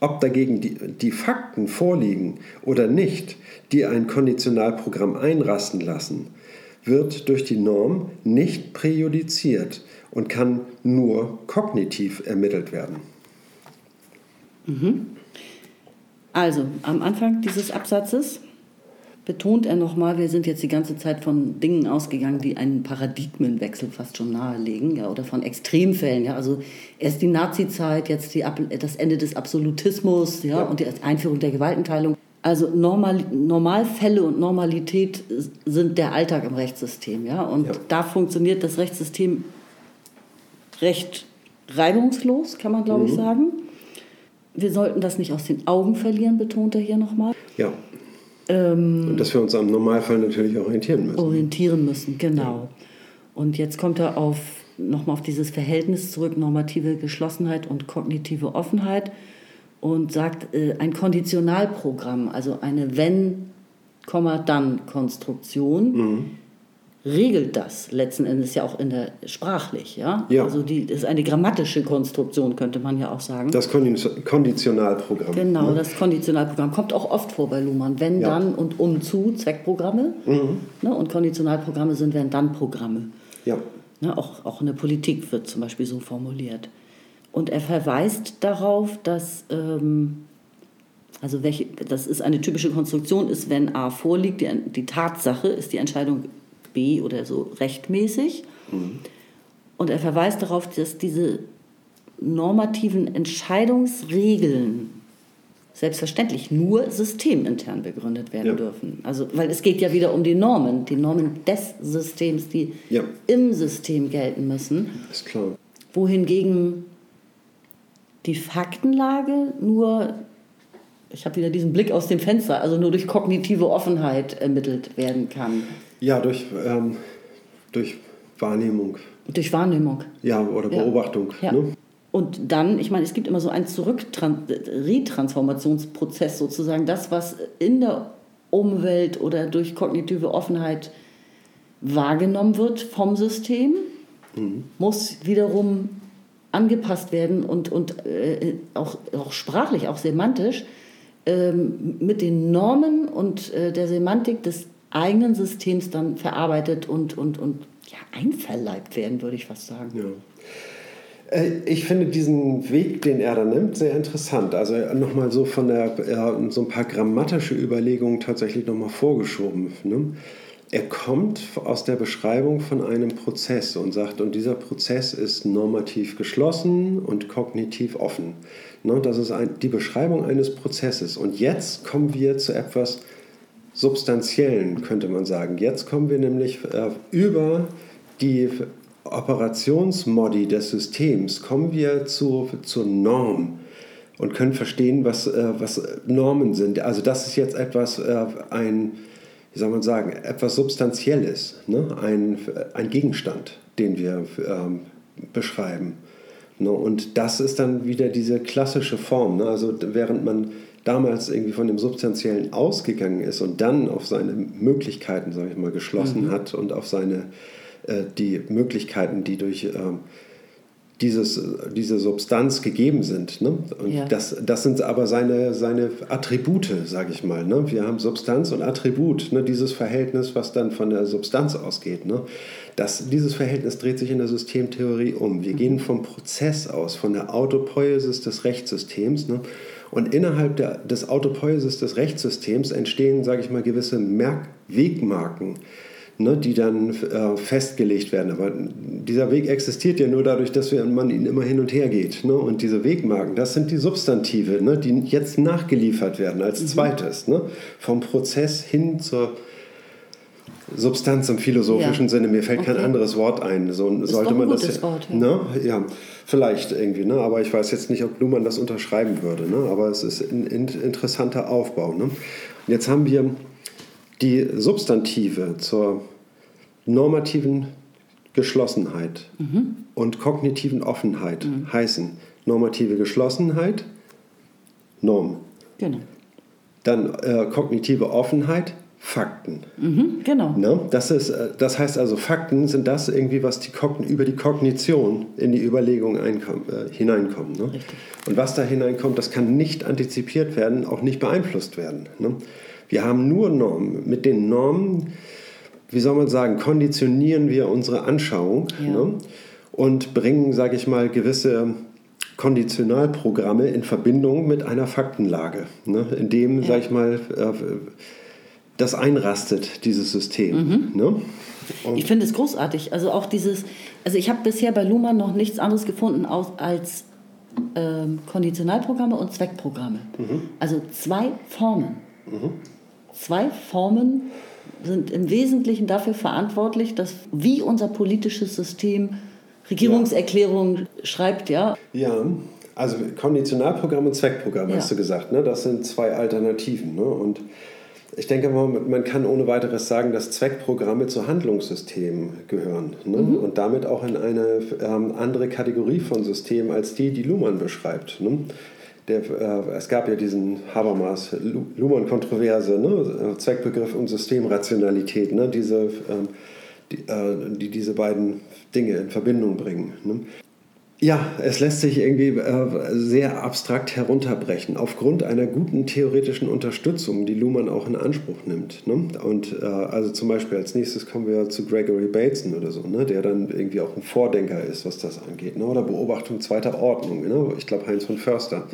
Ob dagegen die, die Fakten vorliegen oder nicht, die ein Konditionalprogramm einrasten lassen, wird durch die Norm nicht präjudiziert und kann nur kognitiv ermittelt werden. Mhm. Also, am Anfang dieses Absatzes betont er nochmal, wir sind jetzt die ganze Zeit von Dingen ausgegangen, die einen Paradigmenwechsel fast schon nahelegen, ja, oder von Extremfällen. Ja. Also erst die Nazi-Zeit, jetzt die, das Ende des Absolutismus ja, ja. und die Einführung der Gewaltenteilung. Also Normal, Normalfälle und Normalität sind der Alltag im Rechtssystem. Ja? Und ja. da funktioniert das Rechtssystem recht reibungslos, kann man glaube mhm. ich sagen. Wir sollten das nicht aus den Augen verlieren, betont er hier nochmal. Ja. Ähm, und dass wir uns am Normalfall natürlich orientieren müssen. Orientieren müssen, genau. Ja. Und jetzt kommt er auf, nochmal auf dieses Verhältnis zurück, normative Geschlossenheit und kognitive Offenheit und sagt, äh, ein Konditionalprogramm, also eine Wenn, dann Konstruktion, mhm. Regelt das letzten Endes ja auch in der sprachlich. Ja? ja. Also die das ist eine grammatische Konstruktion, könnte man ja auch sagen. Das Konditionalprogramm. Genau, ne? das Konditionalprogramm kommt auch oft vor bei Luhmann. Wenn, ja. dann und um zu Zweckprogramme. Mhm. Ne? Und Konditionalprogramme sind Wenn-Dann-Programme. Ja. Ne? Auch, auch in der Politik wird zum Beispiel so formuliert. Und er verweist darauf, dass, ähm, also welche, das ist eine typische Konstruktion, ist, wenn A vorliegt, die, die Tatsache ist die Entscheidung B oder so rechtmäßig. Mhm. Und er verweist darauf, dass diese normativen Entscheidungsregeln selbstverständlich nur systemintern begründet werden ja. dürfen. Also, weil es geht ja wieder um die Normen, die Normen des Systems, die ja. im System gelten müssen. Ist klar. Wohingegen die Faktenlage nur, ich habe wieder diesen Blick aus dem Fenster, also nur durch kognitive Offenheit ermittelt werden kann. Ja, durch, ähm, durch Wahrnehmung. Durch Wahrnehmung. Ja, oder Beobachtung. Ja. Ne? Und dann, ich meine, es gibt immer so einen Zurück-Retransformationsprozess sozusagen. Das, was in der Umwelt oder durch kognitive Offenheit wahrgenommen wird vom System, mhm. muss wiederum angepasst werden und, und äh, auch, auch sprachlich, auch semantisch ähm, mit den Normen und äh, der Semantik des eigenen Systems dann verarbeitet und, und, und ja, einverleibt werden, würde ich fast sagen. Ja. Äh, ich finde diesen Weg, den er da nimmt, sehr interessant. Also nochmal so von der, so ein paar grammatische Überlegungen tatsächlich nochmal vorgeschoben. Ne? Er kommt aus der Beschreibung von einem Prozess und sagt, und dieser Prozess ist normativ geschlossen und kognitiv offen. Ne, das ist ein, die Beschreibung eines Prozesses. Und jetzt kommen wir zu etwas Substanziellen, könnte man sagen. Jetzt kommen wir nämlich äh, über die Operationsmodi des Systems, kommen wir zu, zur Norm und können verstehen, was, äh, was Normen sind. Also das ist jetzt etwas, äh, ein wie soll man sagen, etwas Substanzielles, ne? ein, ein Gegenstand, den wir ähm, beschreiben. Ne? Und das ist dann wieder diese klassische Form. Ne? Also während man damals irgendwie von dem Substanziellen ausgegangen ist und dann auf seine Möglichkeiten, sage ich mal, geschlossen mhm. hat und auf seine, äh, die Möglichkeiten, die durch ähm, dieses, diese Substanz gegeben sind. Ne? Und ja. das, das sind aber seine, seine Attribute, sage ich mal. Ne? Wir haben Substanz und Attribut, ne? dieses Verhältnis, was dann von der Substanz ausgeht. Ne? Das, dieses Verhältnis dreht sich in der Systemtheorie um. Wir mhm. gehen vom Prozess aus, von der Autopoiesis des Rechtssystems. Ne? Und innerhalb der, des Autopoiesis des Rechtssystems entstehen, sage ich mal, gewisse Merk Wegmarken ne, die dann äh, festgelegt werden. Aber dieser Weg existiert ja nur dadurch, dass wir, man ihn immer hin und her geht. Ne? Und diese Wegmarken, das sind die Substantive, ne, die jetzt nachgeliefert werden als mhm. zweites. Ne? Vom Prozess hin zur Substanz im philosophischen ja. Sinne. Mir fällt okay. kein anderes Wort ein. So ist sollte man das. Wort, ja. Ne? ja, vielleicht irgendwie. Ne? Aber ich weiß jetzt nicht, ob Luhmann das unterschreiben würde. Ne? Aber es ist ein, ein interessanter Aufbau. Ne? Jetzt haben wir die Substantive zur normativen Geschlossenheit mhm. und kognitiven Offenheit mhm. heißen normative Geschlossenheit, Norm. Genau. Dann äh, kognitive Offenheit, Fakten. Mhm, genau. Ne? Das, ist, äh, das heißt also, Fakten sind das irgendwie, was die über die Kognition in die Überlegung äh, hineinkommt. Ne? Und was da hineinkommt, das kann nicht antizipiert werden, auch nicht beeinflusst werden. Ne? Wir haben nur Normen. Mit den Normen, wie soll man sagen, konditionieren wir unsere Anschauung ja. ne? und bringen, sage ich mal, gewisse Konditionalprogramme in Verbindung mit einer Faktenlage, ne? in dem, ja. sage ich mal, äh, das einrastet, dieses System. Mhm. Ne? ich finde es großartig. Also auch dieses, also ich habe bisher bei Luhmann noch nichts anderes gefunden als ähm, Konditionalprogramme und Zweckprogramme. Mhm. Also zwei Formen. Mhm zwei Formen sind im Wesentlichen dafür verantwortlich, dass wie unser politisches System Regierungserklärungen ja. schreibt, ja. Ja, also Konditionalprogramm und Zweckprogramm ja. hast du gesagt, ne? Das sind zwei Alternativen, ne? Und ich denke mal, man kann ohne weiteres sagen, dass Zweckprogramme zu Handlungssystemen gehören ne? mhm. und damit auch in eine ähm, andere Kategorie von Systemen als die, die Luhmann beschreibt. Ne? der, äh, es gab ja diesen Habermas, Luhmann-Kontroverse, ne? Zweckbegriff und Systemrationalität, ne? diese, ähm, die, äh, die diese beiden Dinge in Verbindung bringen. Ja, es lässt sich irgendwie äh, sehr abstrakt herunterbrechen, aufgrund einer guten theoretischen Unterstützung, die Luhmann auch in Anspruch nimmt. Ne? Und äh, also zum Beispiel als nächstes kommen wir zu Gregory Bateson oder so, ne? der dann irgendwie auch ein Vordenker ist, was das angeht. Ne? Oder Beobachtung zweiter Ordnung. Ne? Ich glaube, Heinz von Förster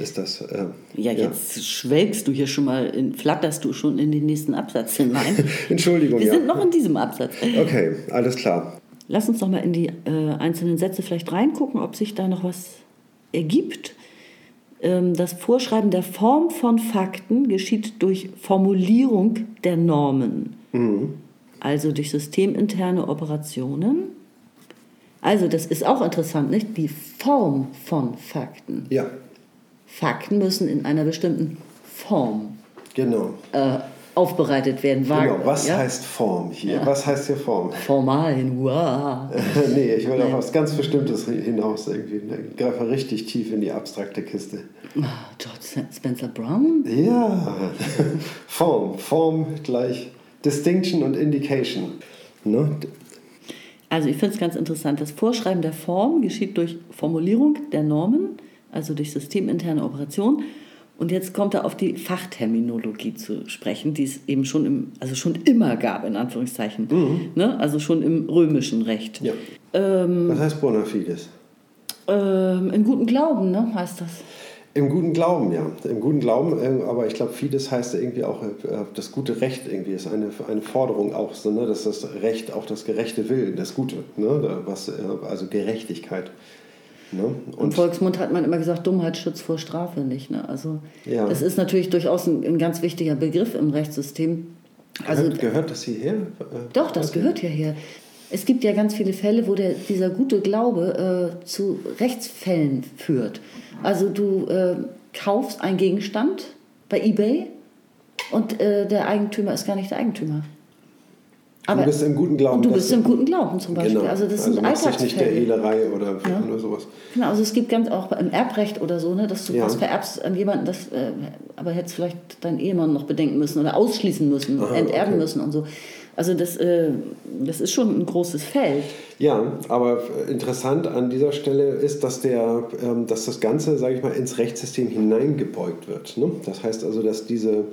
ist das. Äh, ja, jetzt ja. schwelgst du hier schon mal, in, flatterst du schon in den nächsten Absatz hinein. *laughs* Entschuldigung. Wir ja. sind noch in diesem Absatz. Okay, alles klar. Lass uns noch mal in die äh, einzelnen Sätze vielleicht reingucken, ob sich da noch was ergibt. Ähm, das Vorschreiben der Form von Fakten geschieht durch Formulierung der Normen, mhm. also durch systeminterne Operationen. Also das ist auch interessant, nicht? Die Form von Fakten. Ja. Fakten müssen in einer bestimmten Form genau. äh, aufbereitet werden. Wagen, genau, was ja? heißt Form hier? Ja. Was heißt hier Form? Formal, wow. *laughs* nee, ich will auf was ganz Bestimmtes hinaus irgendwie. Ich greife richtig tief in die abstrakte Kiste. Oh, George Spencer Brown? Ja, *laughs* Form. Form gleich Distinction und Indication. Ne? Also ich finde es ganz interessant. Das Vorschreiben der Form geschieht durch Formulierung der Normen, also durch systeminterne Operation und jetzt kommt er auf die Fachterminologie zu sprechen, die es eben schon, im, also schon immer gab, in Anführungszeichen. Mhm. Ne? Also schon im römischen Recht. Ja. Ähm, Was heißt bona fides? Ähm, Im guten Glauben, ne, heißt das. Im guten Glauben, ja. Im guten Glauben, äh, aber ich glaube, Fides heißt irgendwie auch, äh, das gute Recht irgendwie ist eine, eine Forderung auch, so, ne, dass das Recht auch das gerechte Willen, das Gute, ne, was, äh, also Gerechtigkeit. Ne? Und Im Volksmund hat man immer gesagt, Dummheit schützt vor Strafe nicht. Ne? Also ja. das ist natürlich durchaus ein, ein, ganz wichtiger Begriff im Rechtssystem. Also, gehört, gehört das hierher? Äh, Doch, das gehört hierher. Es gibt ja ganz viele Fälle, wo der, dieser gute Glaube äh, zu Rechtsfällen führt. Also du äh, kaufst einen Gegenstand bei eBay und äh, der Eigentümer ist gar nicht der Eigentümer. Aber, du bist im guten Glauben. du bist im guten Glauben zum Beispiel. Genau. Also das also sind Alltagsfälle. nicht der Hehlerei oder, ja. oder sowas. Genau, also es gibt ganz auch im Erbrecht oder so, ne, dass du ja. was vererbst an jemanden, das, äh, aber hättest vielleicht deinen Ehemann noch bedenken müssen oder ausschließen müssen, Aha, enterben okay. müssen und so. Also das, äh, das ist schon ein großes Feld. Ja, aber interessant an dieser Stelle ist, dass, der, ähm, dass das Ganze, sage ich mal, ins Rechtssystem hineingebeugt wird. Ne? Das heißt also, dass diese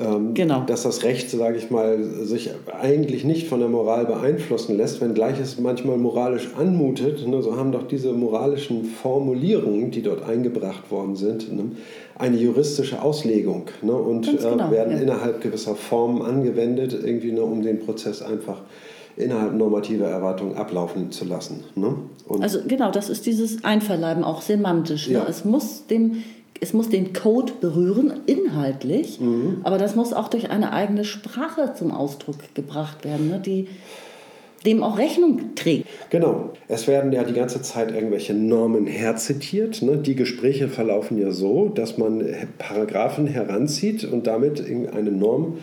ähm, genau. dass das Recht, sage ich mal, sich eigentlich nicht von der Moral beeinflussen lässt, wenngleich es manchmal moralisch anmutet. Ne, so haben doch diese moralischen Formulierungen, die dort eingebracht worden sind, ne, eine juristische Auslegung ne, und äh, genau, äh, werden ja. innerhalb gewisser Formen angewendet, irgendwie nur um den Prozess einfach innerhalb normativer Erwartungen ablaufen zu lassen. Ne? also genau, das ist dieses Einverleiben auch semantisch. Ne? Ja. Es muss dem es muss den Code berühren, inhaltlich, mhm. aber das muss auch durch eine eigene Sprache zum Ausdruck gebracht werden, ne, die dem auch Rechnung trägt. Genau. Es werden ja die ganze Zeit irgendwelche Normen herzitiert. Ne? Die Gespräche verlaufen ja so, dass man Paragraphen heranzieht und damit eine Norm,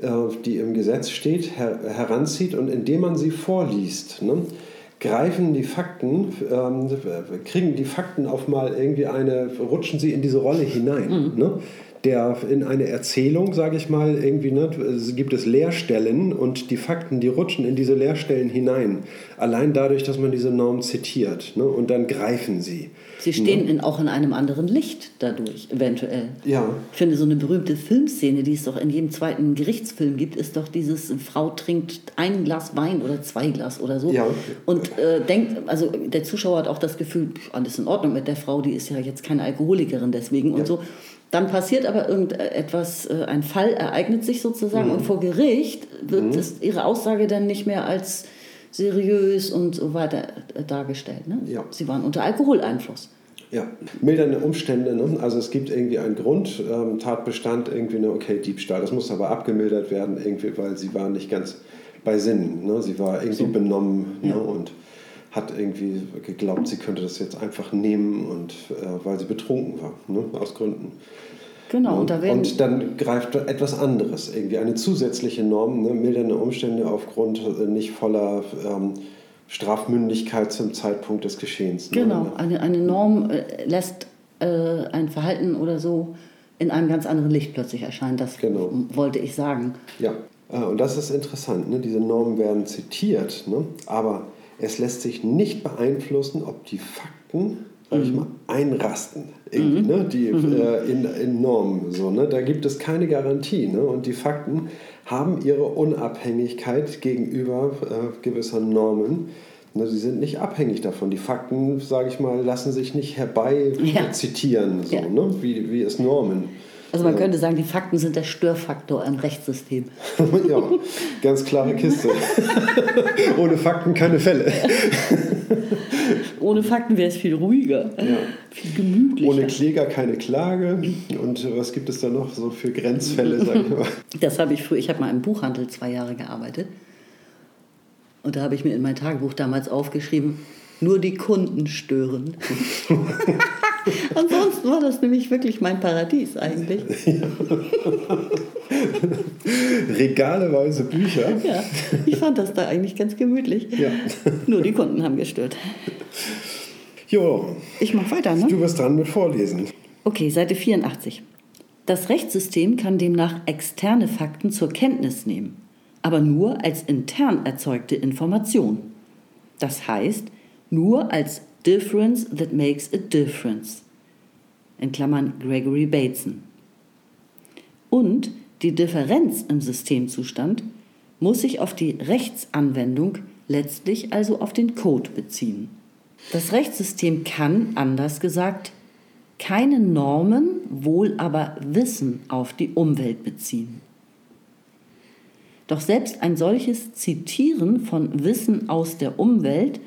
äh, die im Gesetz steht, heranzieht und indem man sie vorliest. Ne? Greifen die Fakten, ähm, kriegen die Fakten auf mal irgendwie eine, rutschen sie in diese Rolle hinein. Mhm. Ne? Der in eine Erzählung, sage ich mal, irgendwie ne, gibt es Leerstellen und die Fakten, die rutschen in diese Leerstellen hinein. Allein dadurch, dass man diese Norm zitiert ne? und dann greifen sie. Sie stehen ja. in, auch in einem anderen Licht dadurch, eventuell. Ja. Ich finde, so eine berühmte Filmszene, die es doch in jedem zweiten Gerichtsfilm gibt, ist doch dieses, Frau trinkt ein Glas Wein oder zwei Glas oder so. Ja. Und äh, denkt, also der Zuschauer hat auch das Gefühl, alles in Ordnung mit der Frau, die ist ja jetzt keine Alkoholikerin deswegen ja. und so. Dann passiert aber irgendetwas, äh, ein Fall ereignet sich sozusagen mhm. und vor Gericht wird mhm. es, ihre Aussage dann nicht mehr als seriös und so weiter äh, dargestellt. Ne? Ja. Sie waren unter Alkoholeinfluss. Ja, mildernde Umstände. Ne? Also es gibt irgendwie einen Grund, ähm, Tatbestand, irgendwie eine, okay, Diebstahl. Das muss aber abgemildert werden, irgendwie, weil sie war nicht ganz bei Sinnen. Ne? Sie war irgendwie so. benommen ne? ja. ne? und hat irgendwie geglaubt, sie könnte das jetzt einfach nehmen und äh, weil sie betrunken war, ne? aus Gründen. Genau, und, da werden und dann greift etwas anderes, irgendwie eine zusätzliche Norm, ne, mildernde Umstände aufgrund äh, nicht voller ähm, Strafmündigkeit zum Zeitpunkt des Geschehens. Ne? Genau, eine, eine Norm äh, lässt äh, ein Verhalten oder so in einem ganz anderen Licht plötzlich erscheint. Das Genau. wollte ich sagen. Ja, äh, und das ist interessant. Ne? Diese Normen werden zitiert, ne? aber es lässt sich nicht beeinflussen, ob die Fakten, ich mal, einrasten. Irgendwie, ne? die, äh, in, in Normen. So, ne? Da gibt es keine Garantie. Ne? Und die Fakten haben ihre Unabhängigkeit gegenüber äh, gewisser Normen. Ne? Sie sind nicht abhängig davon. Die Fakten, sage ich mal, lassen sich nicht herbei Ja. zitieren, so, Ja. ne? wie, wie es Normen. Also man könnte sagen, die Fakten sind der Störfaktor im Rechtssystem. *laughs* ja, ganz klare Kiste. *laughs* Ohne Fakten keine Fälle. *laughs* Ohne Fakten wäre es viel ruhiger, viel gemütlicher. Ohne Kläger keine Klage. Und was gibt es da noch so für Grenzfälle, sag ich mal? Das habe ich früher, ich habe mal im Buchhandel zwei Jahre gearbeitet. Und da habe ich mir in mein Tagebuch damals aufgeschrieben, nur die Kunden stören. *laughs* *laughs* Ansonsten war das nämlich wirklich mein Paradies eigentlich. *laughs* Regaleweise Bücher. Ja, ich fand das da eigentlich ganz gemütlich. Ja. Nur die Kunden haben gestört. Jo, Ich mache weiter, ne? du bist dran mit Vorlesen. Okay, Seite 84. Das Rechtssystem kann demnach externe Fakten zur Kenntnis nehmen, aber nur als intern erzeugte Information. Das heißt, nur als Difference that makes a difference. In Klammern Gregory Bateson. Und die Differenz im Systemzustand muss sich auf die Rechtsanwendung, letztlich also auf den Code beziehen. Das Rechtssystem kann, anders gesagt, keine Normen, wohl aber Wissen auf die Umwelt beziehen. Doch selbst ein solches Zitieren von Wissen aus der Umwelt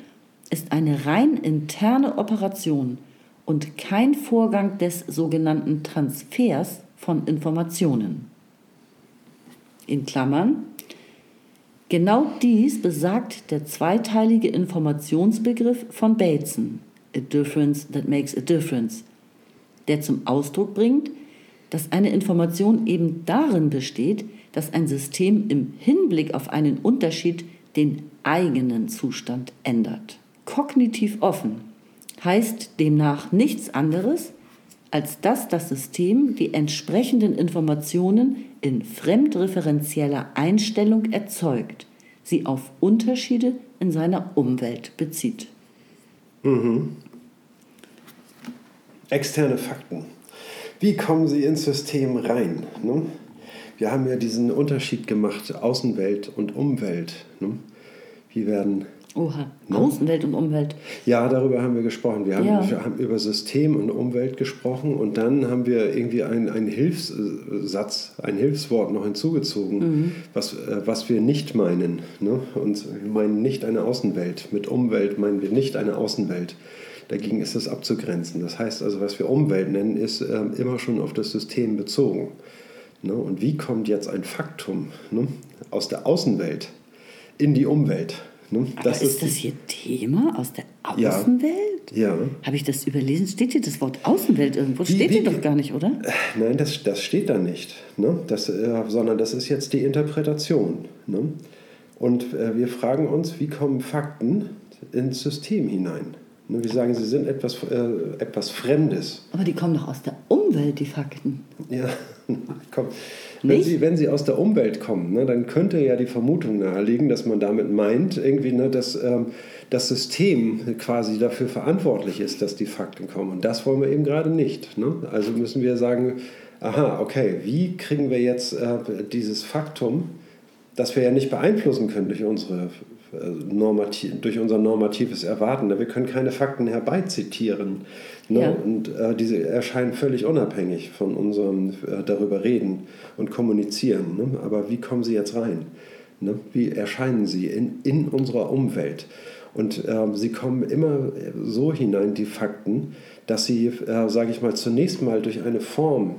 ist eine rein interne Operation und kein Vorgang des sogenannten Transfers von Informationen. In Klammern, Genau dies besagt der zweiteilige Informationsbegriff von Bateson, a difference that makes a difference, der zum Ausdruck bringt, dass eine Information eben darin besteht, dass ein System im Hinblick auf einen Unterschied den eigenen Zustand ändert. Kognitiv offen heißt demnach nichts anderes, als dass das System die entsprechenden Informationen in fremdreferenzieller Einstellung erzeugt, sie auf Unterschiede in seiner Umwelt bezieht. Externe Fakten. Wie kommen sie ins System rein? Ne? Wir haben ja diesen Unterschied gemacht, Außenwelt und Umwelt. Ne? Wie werden Oha, Außenwelt und Umwelt. Ja, darüber haben wir gesprochen. Wir haben, Ja. wir haben über System und Umwelt gesprochen und dann haben wir irgendwie einen, Hilfssatz, ein Hilfswort noch hinzugezogen, was, äh, was wir nicht meinen. Ne? Und wir meinen nicht eine Außenwelt. Mit Umwelt meinen wir nicht eine Außenwelt. Dagegen ist es abzugrenzen. Das heißt also, was wir Umwelt nennen, ist ähm, immer schon auf das System bezogen. Ne? Und wie kommt jetzt ein Faktum ne? aus der Außenwelt in die Umwelt? Ne? Aber ist, das hier Thema aus der Ja. Außenwelt? Ja. Habe ich das überlesen? Steht hier das Wort Außenwelt irgendwo? Wie- Steht wie- hier doch gar nicht, oder? Nein, das, das steht da nicht, ne? das, äh, sondern das ist jetzt die Interpretation. Ne? Und äh, wir fragen uns, wie kommen Fakten ins System hinein? Wir sagen, sie sind etwas, äh, etwas Fremdes. Aber die kommen doch aus der Umwelt, die Fakten. Ja, *laughs* komm. Wenn sie, wenn sie aus der Umwelt kommen, ne, dann könnte ja die Vermutung naheliegen, dass man damit meint, irgendwie, ne, dass ähm, das System quasi dafür verantwortlich ist, dass die Fakten kommen. Und das wollen wir eben gerade nicht. Ne? Also müssen wir sagen, aha, okay, wie kriegen wir jetzt äh, dieses Faktum, das wir ja nicht beeinflussen können durch, unsere, äh, normati durch unser normatives Erwarten. Wir können keine Fakten herbeizitieren. Ne? Ja. Und äh, diese erscheinen völlig unabhängig von unserem äh, darüber reden und kommunizieren. Ne? Aber wie kommen sie jetzt rein? Ne? Wie erscheinen sie in, in unserer Umwelt? Und ähm, sie kommen immer so hinein, die Fakten, dass sie, äh, sage ich mal, zunächst mal durch eine Form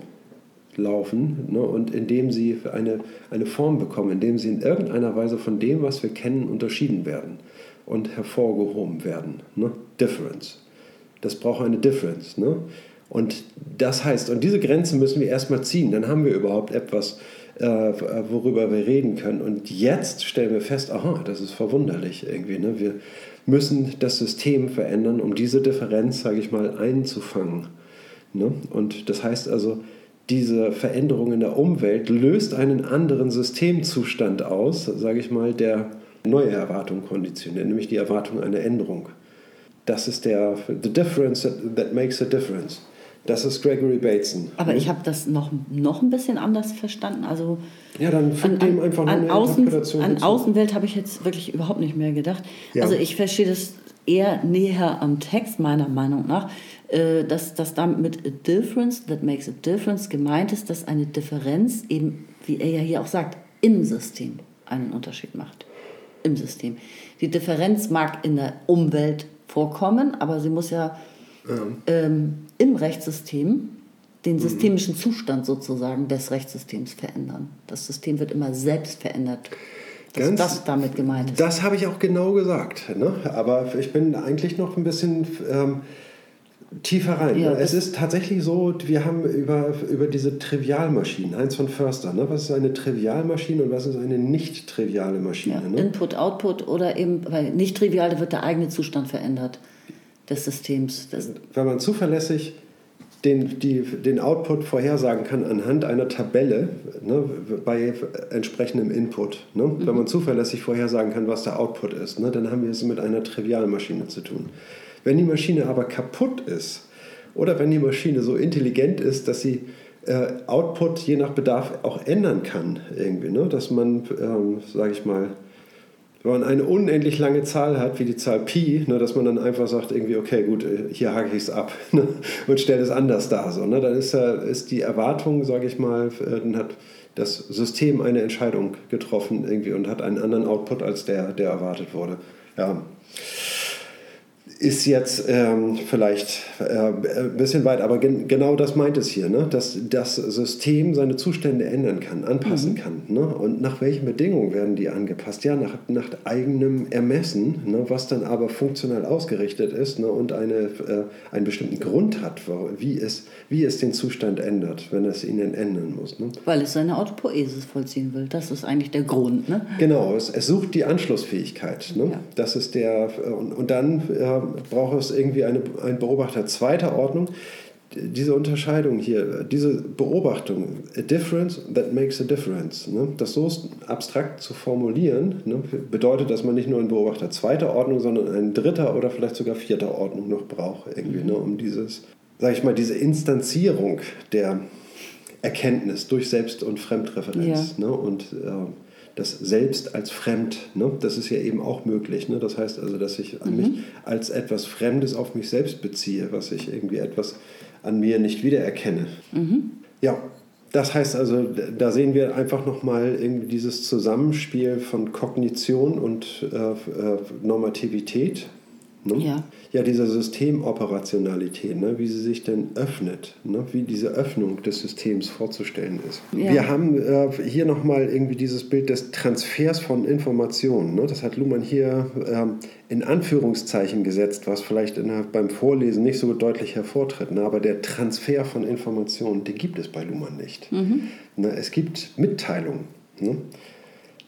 laufen ne, und indem sie eine, eine Form bekommen, indem sie in irgendeiner Weise von dem, was wir kennen, unterschieden werden und hervorgehoben werden. Ne? Difference. Das braucht eine Difference. Ne? Und das heißt, und diese Grenze müssen wir erstmal ziehen, dann haben wir überhaupt etwas, äh, worüber wir reden können. Und jetzt stellen wir fest, aha, das ist verwunderlich irgendwie. Ne? Wir müssen das System verändern, um diese Differenz, sage ich mal, einzufangen. Ne? Und das heißt also, diese Veränderung in der Umwelt löst einen anderen Systemzustand aus, sage ich mal, der neue Erwartung konditioniert, nämlich die Erwartung einer Änderung. Das ist der the difference that, makes a difference. Das ist Gregory Bateson. Aber ich habe das noch, noch ein bisschen anders verstanden. Also ja, dann fügt dem einfach an, eine Außen, Interpretation An hinzu. Außenwelt habe ich jetzt wirklich überhaupt nicht mehr gedacht. Ja. Also ich verstehe das eher näher am Text, meiner Meinung nach, dass, dass damit mit a difference, that makes a difference, gemeint ist, dass eine Differenz eben, wie er ja hier auch sagt, im System einen Unterschied macht. Im System. Die Differenz mag in der Umwelt vorkommen, aber sie muss ja ähm, im Rechtssystem den systemischen Zustand sozusagen des Rechtssystems verändern. Das System wird immer selbst verändert. Dass Ganz- das damit gemeint ist. Das habe ich auch genau gesagt. Ne? Aber ich bin eigentlich noch ein bisschen ähm, tiefer rein. Ja, es ist tatsächlich so, wir haben über, über diese Trivialmaschinen, Heinz von Förster, ne? was ist eine Trivialmaschine und was ist eine nicht triviale Maschine? Ja, ne? Input, Output oder eben, weil nicht trivial, da wird der eigene Zustand verändert des Systems. Das, Wenn man zuverlässig den, die, den Output vorhersagen kann anhand einer Tabelle ne, bei entsprechendem Input. Ne? Mhm. Wenn man zuverlässig vorhersagen kann, was der Output ist, ne, dann haben wir es mit einer Trivialmaschine zu tun. Wenn die Maschine aber kaputt ist oder wenn die Maschine so intelligent ist, dass sie äh, Output je nach Bedarf auch ändern kann, irgendwie, ne? dass man, ähm, sage ich mal, wenn man eine unendlich lange Zahl hat, wie die Zahl Pi, ne, dass man dann einfach sagt, irgendwie, okay, gut, äh, hier hake ich es ab *laughs* ne, und stelle es anders dar. So, ne, dann ist, ist die Erwartung, sage ich mal, äh, dann hat das System eine Entscheidung getroffen irgendwie und hat einen anderen Output als der, der erwartet wurde. Ja. Ist jetzt ähm, vielleicht äh, ein bisschen weit, aber gen genau das meint es hier, ne? dass das System seine Zustände ändern kann, anpassen kann. Ne? Und nach welchen Bedingungen werden die angepasst? Ja, nach, nach eigenem Ermessen, ne? was dann aber funktional ausgerichtet ist ne? und eine, äh, einen bestimmten Grund hat, wie es, wie es den Zustand ändert, wenn es ihn denn ändern muss. Ne? weil es seine Autopoiesis vollziehen will. Das ist eigentlich der Grund. Ne? Genau, es, es sucht die Anschlussfähigkeit. Ne? Ja. Das ist der, und, und dann äh, braucht es irgendwie eine, einen Beobachter zweiter Ordnung. Diese Unterscheidung hier, diese Beobachtung, a difference that makes a difference, ne? das so abstrakt zu formulieren, ne? bedeutet, dass man nicht nur einen Beobachter zweiter Ordnung, sondern einen dritter oder vielleicht sogar vierter Ordnung noch braucht, irgendwie, ne? um dieses, sag ich mal, diese Instanzierung der Erkenntnis durch Selbst- und Fremdreferenz. Ne? Und äh, das Selbst als Fremd, ne? das ist ja eben auch möglich. Ne? Das heißt also, dass ich an mich als etwas Fremdes auf mich selbst beziehe, was ich irgendwie etwas an mir nicht wiedererkenne. Ja, das heißt also, da sehen wir einfach nochmal irgendwie dieses Zusammenspiel von Kognition und äh, äh, Normativität. Ne? Ja. Ja, diese Systemoperationalität, ne, wie sie sich denn öffnet, ne, wie diese Öffnung des Systems vorzustellen ist. Ja. Wir haben äh, hier nochmal irgendwie dieses Bild des Transfers von Informationen. Ne, das hat Luhmann hier ähm, in Anführungszeichen gesetzt, was vielleicht in beim Vorlesen nicht so deutlich hervortritt. Ne, aber der Transfer von Informationen, den gibt es bei Luhmann nicht. Ne, es gibt Mitteilungen. Ne?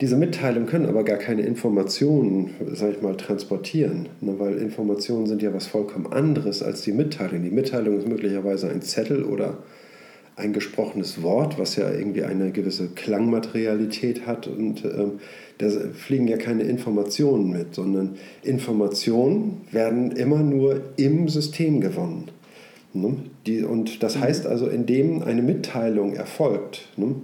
Diese Mitteilungen können aber gar keine Informationen, sag ich mal, transportieren, ne, weil Informationen sind ja was vollkommen anderes als die Mitteilung. Die Mitteilung ist möglicherweise ein Zettel oder ein gesprochenes Wort, was ja irgendwie eine gewisse Klangmaterialität hat und ähm, da fliegen ja keine Informationen mit, sondern Informationen werden immer nur im System gewonnen. Ne? Die, und das heißt also, indem eine Mitteilung erfolgt ne,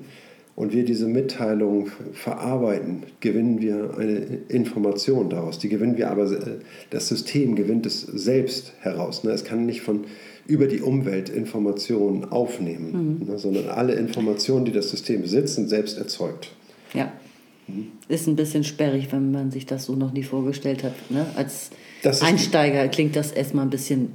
und wir diese Mitteilung verarbeiten, gewinnen wir eine Information daraus. Die gewinnen wir aber, äh, das System gewinnt es selbst heraus. Ne? Es kann nicht von über die Umwelt Informationen aufnehmen, ne, sondern alle Informationen, die das System besitzt, sind selbst erzeugt. Ja. Ist ein bisschen sperrig, wenn man sich das so noch nie vorgestellt hat. Ne? Als Einsteiger klingt das erstmal ein bisschen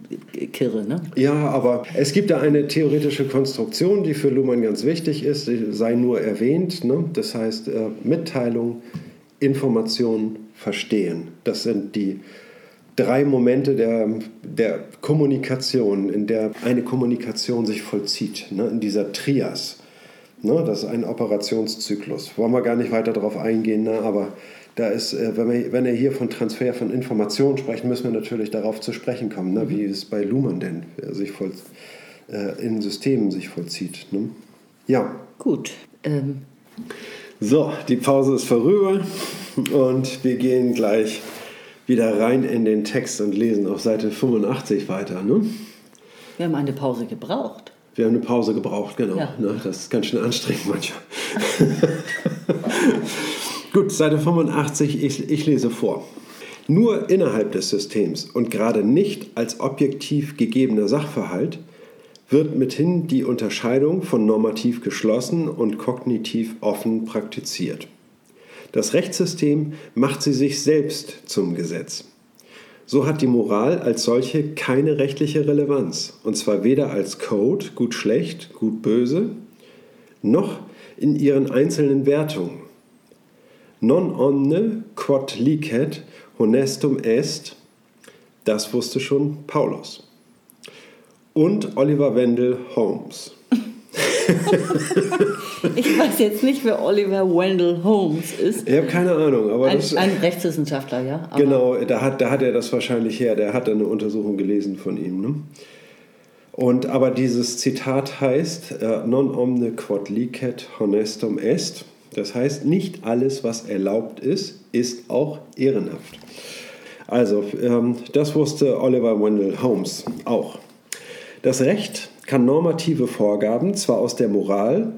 kirre. Ne? Ja, aber es gibt da eine theoretische Konstruktion, die für Luhmann ganz wichtig ist, die sei nur erwähnt. Ne? Das heißt, äh, Mitteilung, Information, Verstehen. Das sind die drei Momente der, der Kommunikation, in der eine Kommunikation sich vollzieht, ne? in dieser Trias. Ne? Das ist ein Operationszyklus. Wollen wir gar nicht weiter darauf eingehen, ne? aber da ist, äh, wenn wir, wenn wir hier von Transfer von Informationen sprechen, müssen wir natürlich darauf zu sprechen kommen, ne? wie es bei Luhmann denn äh, sich voll, äh, in Systemen sich vollzieht. Ne? Ja. Gut. Ähm. So, die Pause ist vorüber und wir gehen gleich wieder rein in den Text und lesen auf Seite 85 weiter. Ne? Wir haben eine Pause gebraucht. Wir haben eine Pause gebraucht, genau. Ja. Ne? Das ist ganz schön anstrengend manchmal. *laughs* Gut, Seite 85, ich, ich lese vor. Nur innerhalb des Systems und gerade nicht als objektiv gegebener Sachverhalt wird mithin die Unterscheidung von normativ geschlossen und kognitiv offen praktiziert. Das Rechtssystem macht sie sich selbst zum Gesetz. So hat die Moral als solche keine rechtliche Relevanz, und zwar weder als Code, gut schlecht, gut böse, noch in ihren einzelnen Wertungen. Non omne quod licet honestum est, das wusste schon Paulus. Und Oliver Wendell Holmes. *laughs* ich weiß jetzt nicht, wer Oliver Wendell Holmes ist. Ich habe keine Ahnung. Aber ein, das, ein Rechtswissenschaftler, ja. Aber genau, da hat, da hat er das wahrscheinlich her. Der hat eine Untersuchung gelesen von ihm. Ne? Und, aber dieses Zitat heißt, äh, non omne quod licet honestum est. Das heißt, nicht alles, was erlaubt ist, ist auch ehrenhaft. Also, ähm, das wusste Oliver Wendell Holmes auch. Das Recht kann normative Vorgaben zwar aus der Moral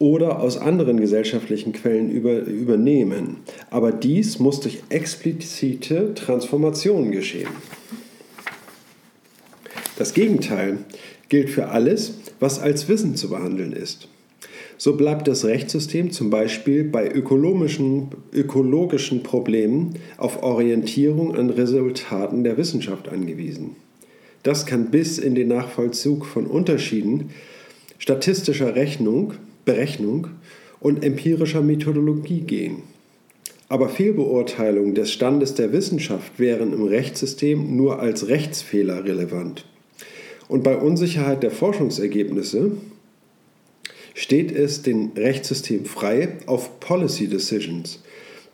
oder aus anderen gesellschaftlichen Quellen über, übernehmen, aber dies muss durch explizite Transformationen geschehen. Das Gegenteil gilt für alles, was als Wissen zu behandeln ist. So bleibt das Rechtssystem zum Beispiel bei ökologischen, ökologischen Problemen auf Orientierung an Resultaten der Wissenschaft angewiesen. Das kann bis in den Nachvollzug von Unterschieden statistischer Rechnung, Berechnung und empirischer Methodologie gehen. Aber Fehlbeurteilungen des Standes der Wissenschaft wären im Rechtssystem nur als Rechtsfehler relevant. Und bei Unsicherheit der Forschungsergebnisse steht es dem Rechtssystem frei, auf Policy Decisions,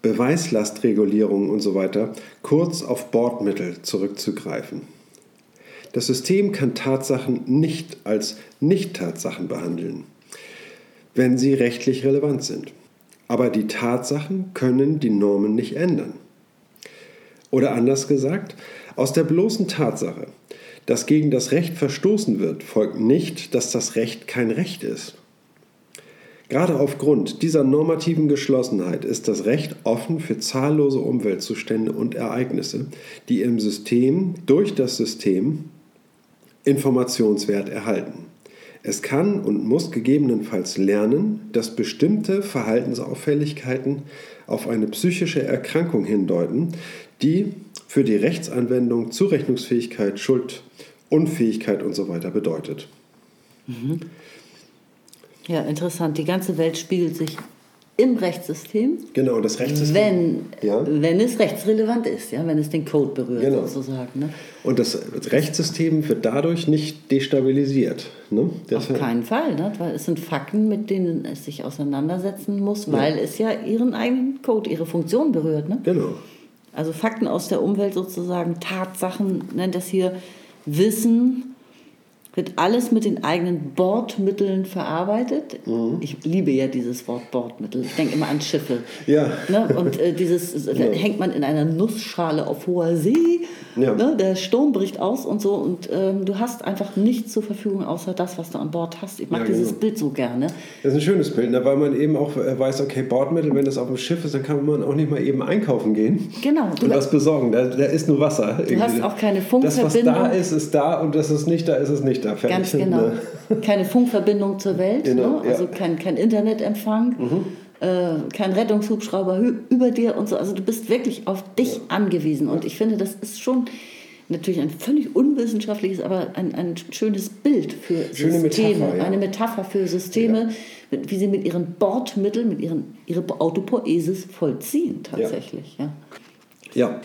Beweislastregulierungen usw., so kurz auf Bordmittel zurückzugreifen. Das System kann Tatsachen nicht als Nicht-Tatsachen behandeln, wenn sie rechtlich relevant sind. Aber die Tatsachen können die Normen nicht ändern. Oder anders gesagt, aus der bloßen Tatsache, dass gegen das Recht verstoßen wird, folgt nicht, dass das Recht kein Recht ist. Gerade aufgrund dieser normativen Geschlossenheit ist das Recht offen für zahllose Umweltzustände und Ereignisse, die im System durch das System Informationswert erhalten. Es kann und muss gegebenenfalls lernen, dass bestimmte Verhaltensauffälligkeiten auf eine psychische Erkrankung hindeuten, die für die Rechtsanwendung Zurechnungsfähigkeit, Schuld, Unfähigkeit usw. So bedeutet. Mhm. Ja, interessant. Die ganze Welt spiegelt sich im Rechtssystem. Genau, das Rechtssystem. Wenn, ja. wenn es rechtsrelevant ist, ja, wenn es den Code berührt, genau. sozusagen. Ne? Und das Rechtssystem wird dadurch nicht destabilisiert. Ne? Auf keinen Fall, ne? weil es sind Fakten, mit denen es sich auseinandersetzen muss, weil ja. es ja ihren eigenen Code, ihre Funktion berührt. Ne? Genau. Also Fakten aus der Umwelt sozusagen, Tatsachen, nennt das hier Wissen, wird alles mit den eigenen Bordmitteln verarbeitet. Mhm. Ich liebe ja dieses Wort Bordmittel. Ich denke immer an Schiffe. Ja. Ne? Und äh, dieses ja. hängt man in einer Nussschale auf hoher See. Ja. Ne? Der Sturm bricht aus und so. Und ähm, du hast einfach nichts zur Verfügung, außer das, was du an Bord hast. Ich mag ja, dieses genau. Bild so gerne. Das ist ein schönes Bild, ne? weil man eben auch äh, weiß, okay, Bordmittel, wenn das auf dem Schiff ist, dann kann man auch nicht mal eben einkaufen gehen. Genau. Du und was besorgen. Da, da ist nur Wasser. Du irgendwie. hast auch keine Funkverbindung. Das, was da ist, ist da und das ist nicht da, ist es nicht da. Fertig. Ganz genau. Ne? *laughs* Keine Funkverbindung zur Welt, genau, ne? also ja. kein, kein Internetempfang. Mhm. Äh, kein Rettungshubschrauber über dir und so. Also du bist wirklich auf dich ja. angewiesen. Und ich finde, das ist schon natürlich ein völlig unwissenschaftliches, aber ein, ein schönes Bild für Schöne Systeme. Metapher, ja. Eine Metapher für Systeme, ja. wie sie mit ihren Bordmitteln, mit ihren ihre Autopoesis vollziehen tatsächlich. Ja. ja.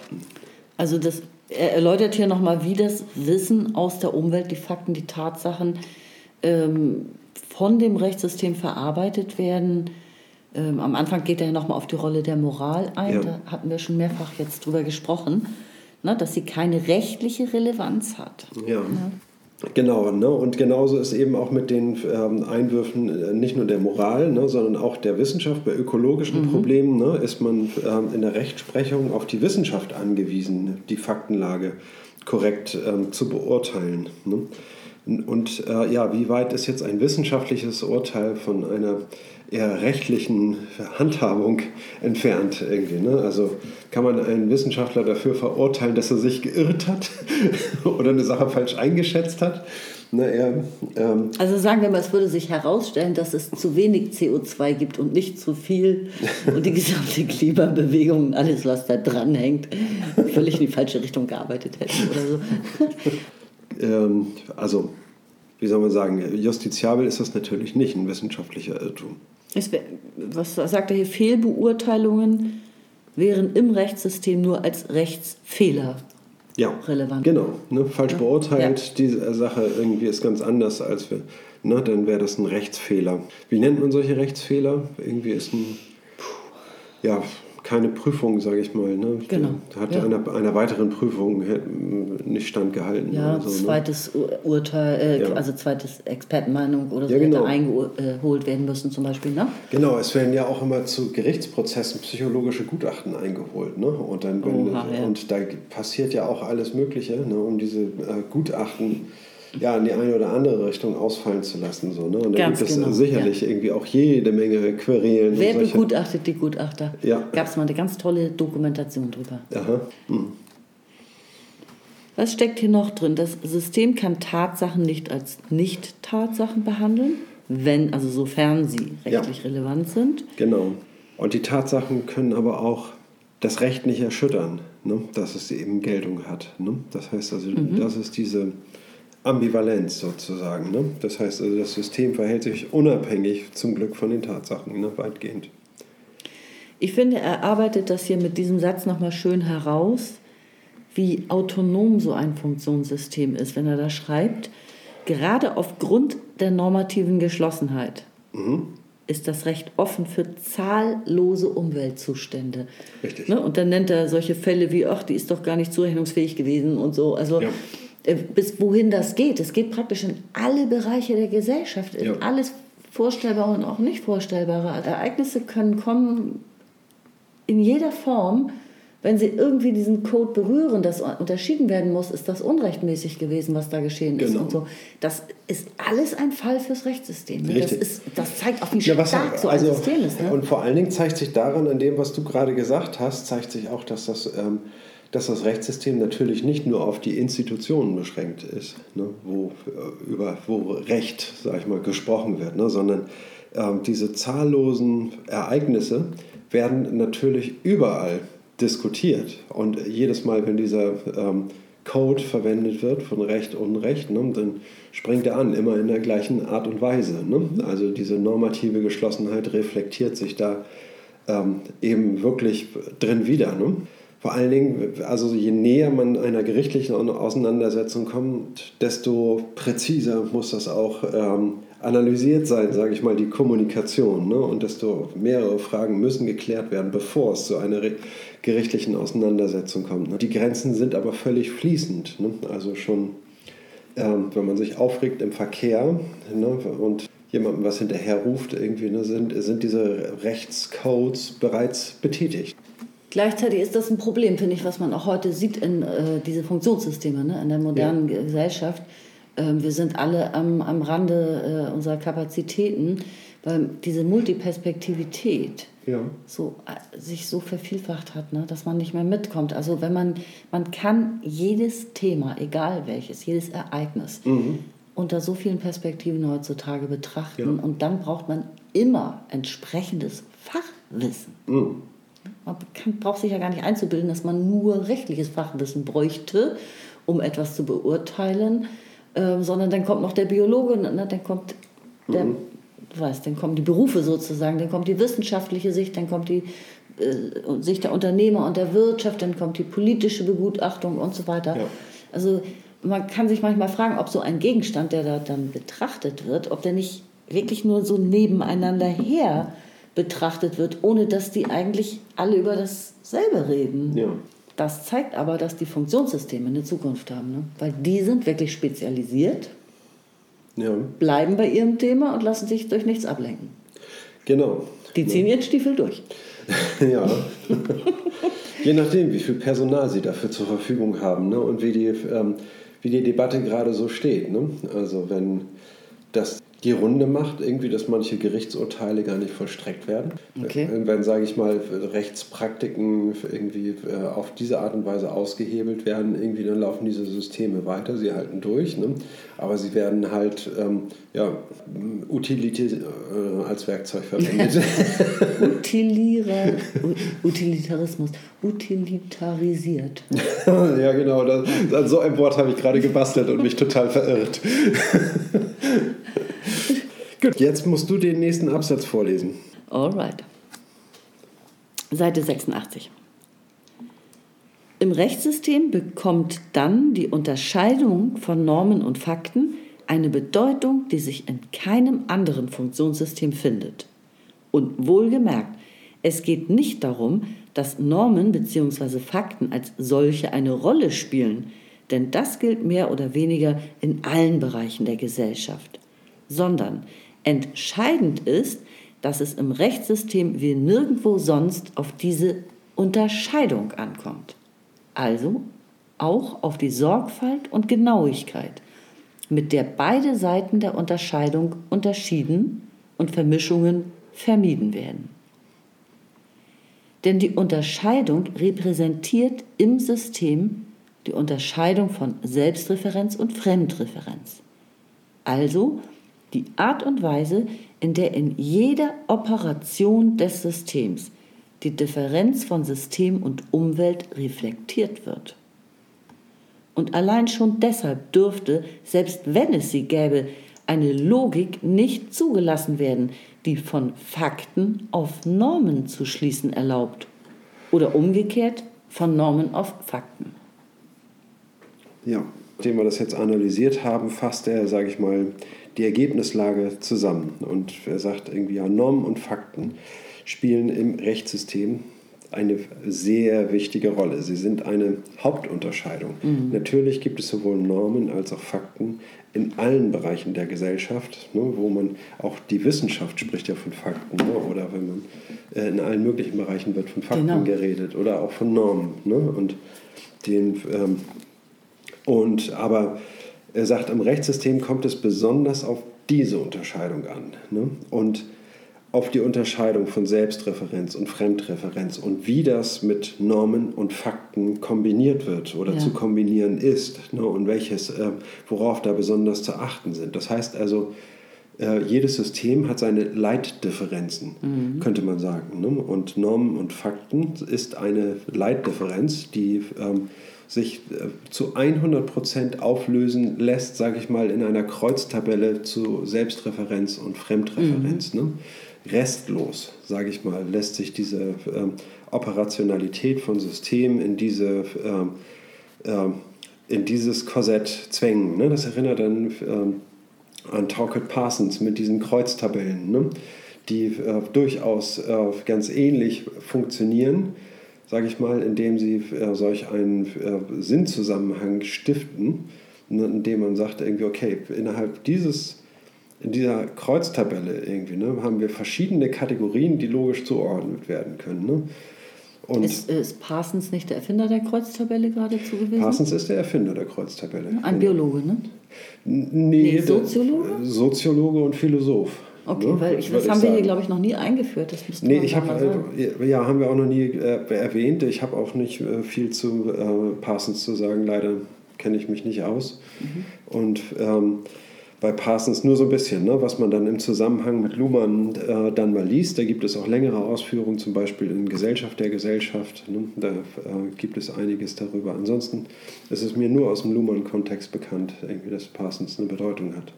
Also das er erläutert hier nochmal, wie das Wissen aus der Umwelt, die Fakten, die Tatsachen ähm, von dem Rechtssystem verarbeitet werden. Ähm, am Anfang geht er nochmal auf die Rolle der Moral ein. Ja. Da hatten wir schon mehrfach jetzt drüber gesprochen, ne, dass sie keine rechtliche Relevanz hat. Ja. ja. Genau, ne? und genauso ist eben auch mit den ähm, Einwürfen äh, nicht nur der Moral, ne, sondern auch der Wissenschaft. Bei ökologischen mhm. Problemen ne, ist man ähm, in der Rechtsprechung auf die Wissenschaft angewiesen, die Faktenlage korrekt ähm, zu beurteilen. Ne? Und äh, ja, wie weit ist jetzt ein wissenschaftliches Urteil von einer eher rechtlichen Handhabung entfernt irgendwie. Ne? Also kann man einen Wissenschaftler dafür verurteilen, dass er sich geirrt hat *laughs* oder eine Sache falsch eingeschätzt hat. Na, er, ähm also sagen wir mal, es würde sich herausstellen, dass es zu wenig CO2 gibt und nicht zu viel und die gesamte Klimabewegung und alles, was da dran hängt, völlig in die falsche Richtung gearbeitet hätten oder so. Ähm, also, wie soll man sagen, justiziabel ist das natürlich nicht, ein wissenschaftlicher Irrtum. Wär, was sagt er hier? Fehlbeurteilungen wären im Rechtssystem nur als Rechtsfehler ja, relevant. Genau, ne, falsch ja. beurteilt, ja. diese Sache irgendwie ist ganz anders als wir. Ne, dann wäre das ein Rechtsfehler. Wie nennt man solche Rechtsfehler? Irgendwie ist ein, ja, keine Prüfung, sage ich mal. Ne? Genau. Hat ja. einer, einer weiteren Prüfung nicht standgehalten. Ja, so, ne? zweites ne? Urteil, äh, ja. also zweites Expertenmeinung oder so ja, genau. hätte eingeholt werden müssen zum Beispiel. Ne? Genau, es werden ja auch immer zu Gerichtsprozessen psychologische Gutachten eingeholt. Ne? Und, dann, Oha, und da passiert ja auch alles Mögliche, ne? um diese äh, Gutachten ja, in die eine oder andere Richtung ausfallen zu lassen. So, ne? Und da Ganz gibt es genau, sicherlich ja. irgendwie auch jede Menge Querelen. Wer begutachtet die Gutachter? Ja. Gab es mal eine ganz tolle Dokumentation drüber. Aha. Hm. Was steckt hier noch drin? Das System kann Tatsachen nicht als Nicht-Tatsachen behandeln, wenn, also sofern sie rechtlich ja. relevant sind. Genau. Und die Tatsachen können aber auch das Recht nicht erschüttern, ne? dass es eben Geltung hat. Ne? Das heißt also, mhm. das ist diese Ambivalenz sozusagen. Ne? Das heißt also, das System verhält sich unabhängig zum Glück von den Tatsachen, ne? weitgehend. Ich finde, er arbeitet das hier mit diesem Satz nochmal schön heraus, wie autonom so ein Funktionssystem ist, wenn er da schreibt, gerade aufgrund der normativen Geschlossenheit mhm. ist das Recht offen für zahllose Umweltzustände. Richtig. Ne? Und dann nennt er solche Fälle wie, ach, die ist doch gar nicht zurechnungsfähig gewesen und so. Also ja. Äh, bis wohin das geht. Es geht praktisch in alle Bereiche der Gesellschaft, in ja. alles vorstellbare und auch nicht vorstellbare Ereignisse können kommen in jeder Form. Wenn sie irgendwie diesen Code berühren, das unterschieden werden muss, ist das unrechtmäßig gewesen, was da geschehen ist genau. und so. Das ist alles ein Fall fürs Rechtssystem. Ne? Das, ist, das zeigt auch, wie ja, stark so also, ein System ist. Ne? Und vor allen Dingen zeigt sich daran, an dem, was du gerade gesagt hast, zeigt sich auch, dass das ähm, dass das Rechtssystem natürlich nicht nur auf die Institutionen beschränkt ist, ne, wo, äh, über, wo Recht, sag ich mal, gesprochen wird, ne, sondern ähm, diese zahllosen Ereignisse werden natürlich überall diskutiert. Und jedes Mal, wenn dieser ähm, Code verwendet wird von Recht und Unrecht, ne, dann springt er an, immer in der gleichen Art und Weise. Ne? Also diese normative Geschlossenheit reflektiert sich da ähm, eben wirklich drin wieder. Ne? Vor allen Dingen, also je näher man einer gerichtlichen Auseinandersetzung kommt, desto präziser muss das auch ähm, analysiert sein, sage ich mal, die Kommunikation. Ne? Und desto mehrere Fragen müssen geklärt werden, bevor es zu einer gerichtlichen Auseinandersetzung kommt. Ne? Die Grenzen sind aber völlig fließend. Ne? Also schon, ähm, wenn man sich aufregt im Verkehr ne? und jemandem was hinterher ruft, irgendwie, ne, sind, sind diese Rechtscodes bereits betätigt. Gleichzeitig ist das ein Problem, finde ich, was man auch heute sieht in äh, diese Funktionssysteme, ne, in der modernen ja. Gesellschaft. Ähm, wir sind alle am, am Rande äh, unserer Kapazitäten, weil diese Multiperspektivität ja. so, äh, sich so vervielfacht hat, ne, dass man nicht mehr mitkommt. Also wenn man, man kann jedes Thema, egal welches, jedes Ereignis, mhm. unter so vielen Perspektiven heutzutage betrachten ja. und dann braucht man immer entsprechendes Fachwissen. Mhm. Man kann, braucht sich ja gar nicht einzubilden, dass man nur rechtliches Fachwissen bräuchte, um etwas zu beurteilen, äh, sondern dann kommt noch der Biologe, ne, dann kommt der, mhm. du weißt, dann kommen die Berufe sozusagen, dann kommt die wissenschaftliche Sicht, dann kommt die äh, Sicht der Unternehmer und der Wirtschaft, dann kommt die politische Begutachtung und so weiter. Ja. Also man kann sich manchmal fragen, ob so ein Gegenstand, der da dann betrachtet wird, ob der nicht wirklich nur so nebeneinander her betrachtet wird, ohne dass die eigentlich alle über dasselbe reden. Ja. Das zeigt aber, dass die Funktionssysteme eine Zukunft haben, ne? weil die sind wirklich spezialisiert, Ja, bleiben bei ihrem Thema und lassen sich durch nichts ablenken. genau. Die ziehen ihren Stiefel durch. *laughs* Ja. Je nachdem, wie viel Personal sie dafür zur Verfügung haben ne? und wie die, ähm, wie die Debatte gerade so steht. Ne? Also wenn das die Runde macht, irgendwie, dass manche Gerichtsurteile gar nicht vollstreckt werden. Okay. Wenn, sage ich mal, Rechtspraktiken irgendwie äh, auf diese Art und Weise ausgehebelt werden, irgendwie dann laufen diese Systeme weiter, sie halten durch, ne? aber sie werden halt ähm, ja, Utility äh, als Werkzeug verwendet. *laughs* Utilierer, U- Utilitarismus, utilitarisiert. *laughs* ja, genau, das, so einem Wort habe ich gerade gebastelt und mich total verirrt. *laughs* Gut, jetzt musst du den nächsten Absatz vorlesen. Alright. Seite 86. Im Rechtssystem bekommt dann die Unterscheidung von Normen und Fakten eine Bedeutung, die sich in keinem anderen Funktionssystem findet. Und wohlgemerkt, es geht nicht darum, dass Normen bzw. Fakten als solche eine Rolle spielen, denn das gilt mehr oder weniger in allen Bereichen der Gesellschaft, sondern entscheidend ist, dass es im Rechtssystem wie nirgendwo sonst auf diese Unterscheidung ankommt. Also auch auf die Sorgfalt und Genauigkeit, mit der beide Seiten der Unterscheidung unterschieden und Vermischungen vermieden werden. Denn die Unterscheidung repräsentiert im System die Unterscheidung von Selbstreferenz und Fremdreferenz. Also die Art und Weise, in der in jeder Operation des Systems die Differenz von System und Umwelt reflektiert wird. Und allein schon deshalb dürfte, selbst wenn es sie gäbe, eine Logik nicht zugelassen werden, die von Fakten auf Normen zu schließen erlaubt. Oder umgekehrt von Normen auf Fakten. Ja, nachdem wir das jetzt analysiert haben, fasst er, sage ich mal, die Ergebnislage zusammen. Und er sagt irgendwie, ja, Normen und Fakten spielen im Rechtssystem eine sehr wichtige Rolle. Sie sind eine Hauptunterscheidung. Natürlich gibt es sowohl Normen als auch Fakten in allen Bereichen der Gesellschaft, ne, wo man auch die Wissenschaft spricht ja von Fakten, ne, oder wenn man äh, in allen möglichen Bereichen wird von Fakten Genau. geredet oder auch von Normen. Ne, und den, ähm, und aber er sagt, im Rechtssystem kommt es besonders auf diese Unterscheidung an. Ne? Und auf die Unterscheidung von Selbstreferenz und Fremdreferenz und wie das mit Normen und Fakten kombiniert wird oder Ja. zu kombinieren ist ne? und welches, äh, worauf da besonders zu achten sind. Das heißt also, äh, jedes System hat seine Leitdifferenzen, könnte man sagen. Ne? Und Normen und Fakten ist eine Leitdifferenz, die ähm, sich äh, zu 100% auflösen lässt, sage ich mal, in einer Kreuztabelle zu Selbstreferenz und Fremdreferenz. Ne? Restlos, sage ich mal, lässt sich diese ähm, Operationalität von Systemen in diese ähm, ähm, in dieses Korsett zwängen. Ne? Das erinnert dann ähm, an Talcott Parsons mit diesen Kreuztabellen, ne? die äh, durchaus äh, ganz ähnlich funktionieren, sage ich mal, indem sie äh, solch einen äh, Sinnzusammenhang stiften, ne? indem man sagt, irgendwie, okay, innerhalb dieses, in dieser Kreuztabelle irgendwie, ne, haben wir verschiedene Kategorien, die logisch zugeordnet werden können. Ne? Und Ist, ist Parsons nicht der Erfinder der Kreuztabelle geradezu gewesen? Parsons ist der Erfinder der Kreuztabelle. Ein Biologe, ne? Nee, Nee, Soziologe? Soziologe und Philosoph. Okay, ne, weil ich, das haben wir hier, glaube ich, noch nie eingeführt. Das müsste Nee, ich habe, äh, ja, haben wir auch noch nie äh, erwähnt. Ich habe auch nicht äh, viel zu äh, Parsons zu sagen. Leider kenne ich mich nicht aus. Mhm. Und ähm, bei Parsons nur so ein bisschen, ne, was man dann im Zusammenhang mit Luhmann äh, dann mal liest. Da gibt es auch längere Ausführungen, zum Beispiel in Gesellschaft der Gesellschaft. Ne, da äh, gibt es einiges darüber. Ansonsten ist es mir nur aus dem Luhmann-Kontext bekannt, irgendwie, dass Parsons eine Bedeutung hat.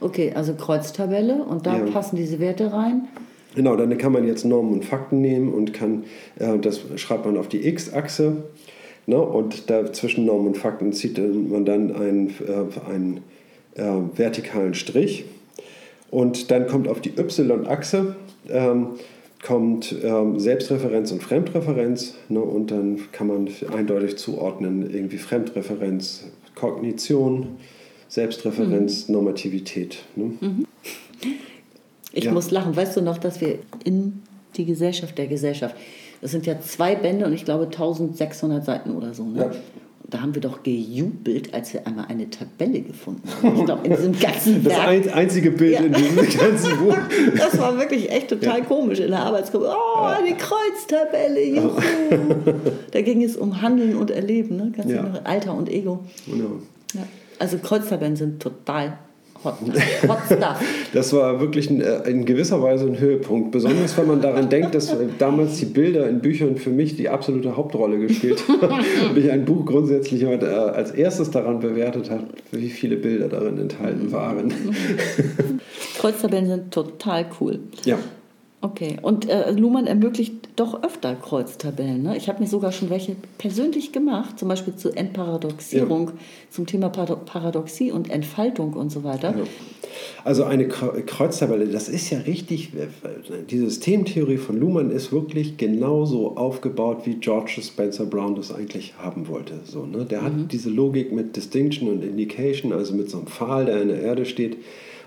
Okay, also Kreuztabelle und da Ja. passen diese Werte rein. Genau, dann kann man jetzt Normen und Fakten nehmen und kann, äh, das schreibt man auf die X-Achse. Ne, und da zwischen Normen und Fakten zieht man dann einen, äh, einen äh, vertikalen Strich. Und dann kommt auf die Y-Achse, ähm, kommt ähm, Selbstreferenz und Fremdreferenz ne, und dann kann man eindeutig zuordnen, irgendwie Fremdreferenz, Kognition, Selbstreferenz, mhm. Normativität. Ne? Mhm. Ich ja. muss lachen. Weißt du noch, dass wir in die Gesellschaft der Gesellschaft, das sind ja zwei Bände und ich glaube 1600 Seiten oder so. Ne? Ja da haben wir doch gejubelt, als wir einmal eine Tabelle gefunden haben. Ich glaube, in diesem *laughs* ganzen Das Werk. einzige Bild ja. in diesem *laughs* ganzen Buch. Das war wirklich echt total ja. komisch in der Arbeitsgruppe. Oh, die Kreuztabelle, juhu. da ging es um Handeln und Erleben, ne? Ganz ja. Alter und Ego. Genau. Also Kreuztabellen sind total Hot, *laughs* hot stuff. Das war wirklich ein, äh, in gewisser Weise ein Höhepunkt. Besonders wenn man daran denkt, dass äh, damals die Bilder in Büchern für mich die absolute Hauptrolle gespielt *laughs* haben. und ich ein Buch grundsätzlich äh, als erstes daran bewertet habe, wie viele Bilder darin enthalten waren. *laughs* Kreuztabellen sind total cool. Ja. Okay, und äh, Luhmann ermöglicht doch öfter Kreuztabellen. Ne? Ich habe mir sogar schon welche persönlich gemacht, zum Beispiel zur Entparadoxierung, ja. zum Thema Paradoxie und Entfaltung und so weiter. Ja. Also eine Kreuztabelle, das ist ja richtig, die Systemtheorie von Luhmann ist wirklich genauso aufgebaut, wie George Spencer Brown das eigentlich haben wollte. So, ne? Der mhm. hat diese Logik mit Distinction und Indication, also mit so einem Pfahl, der in der Erde steht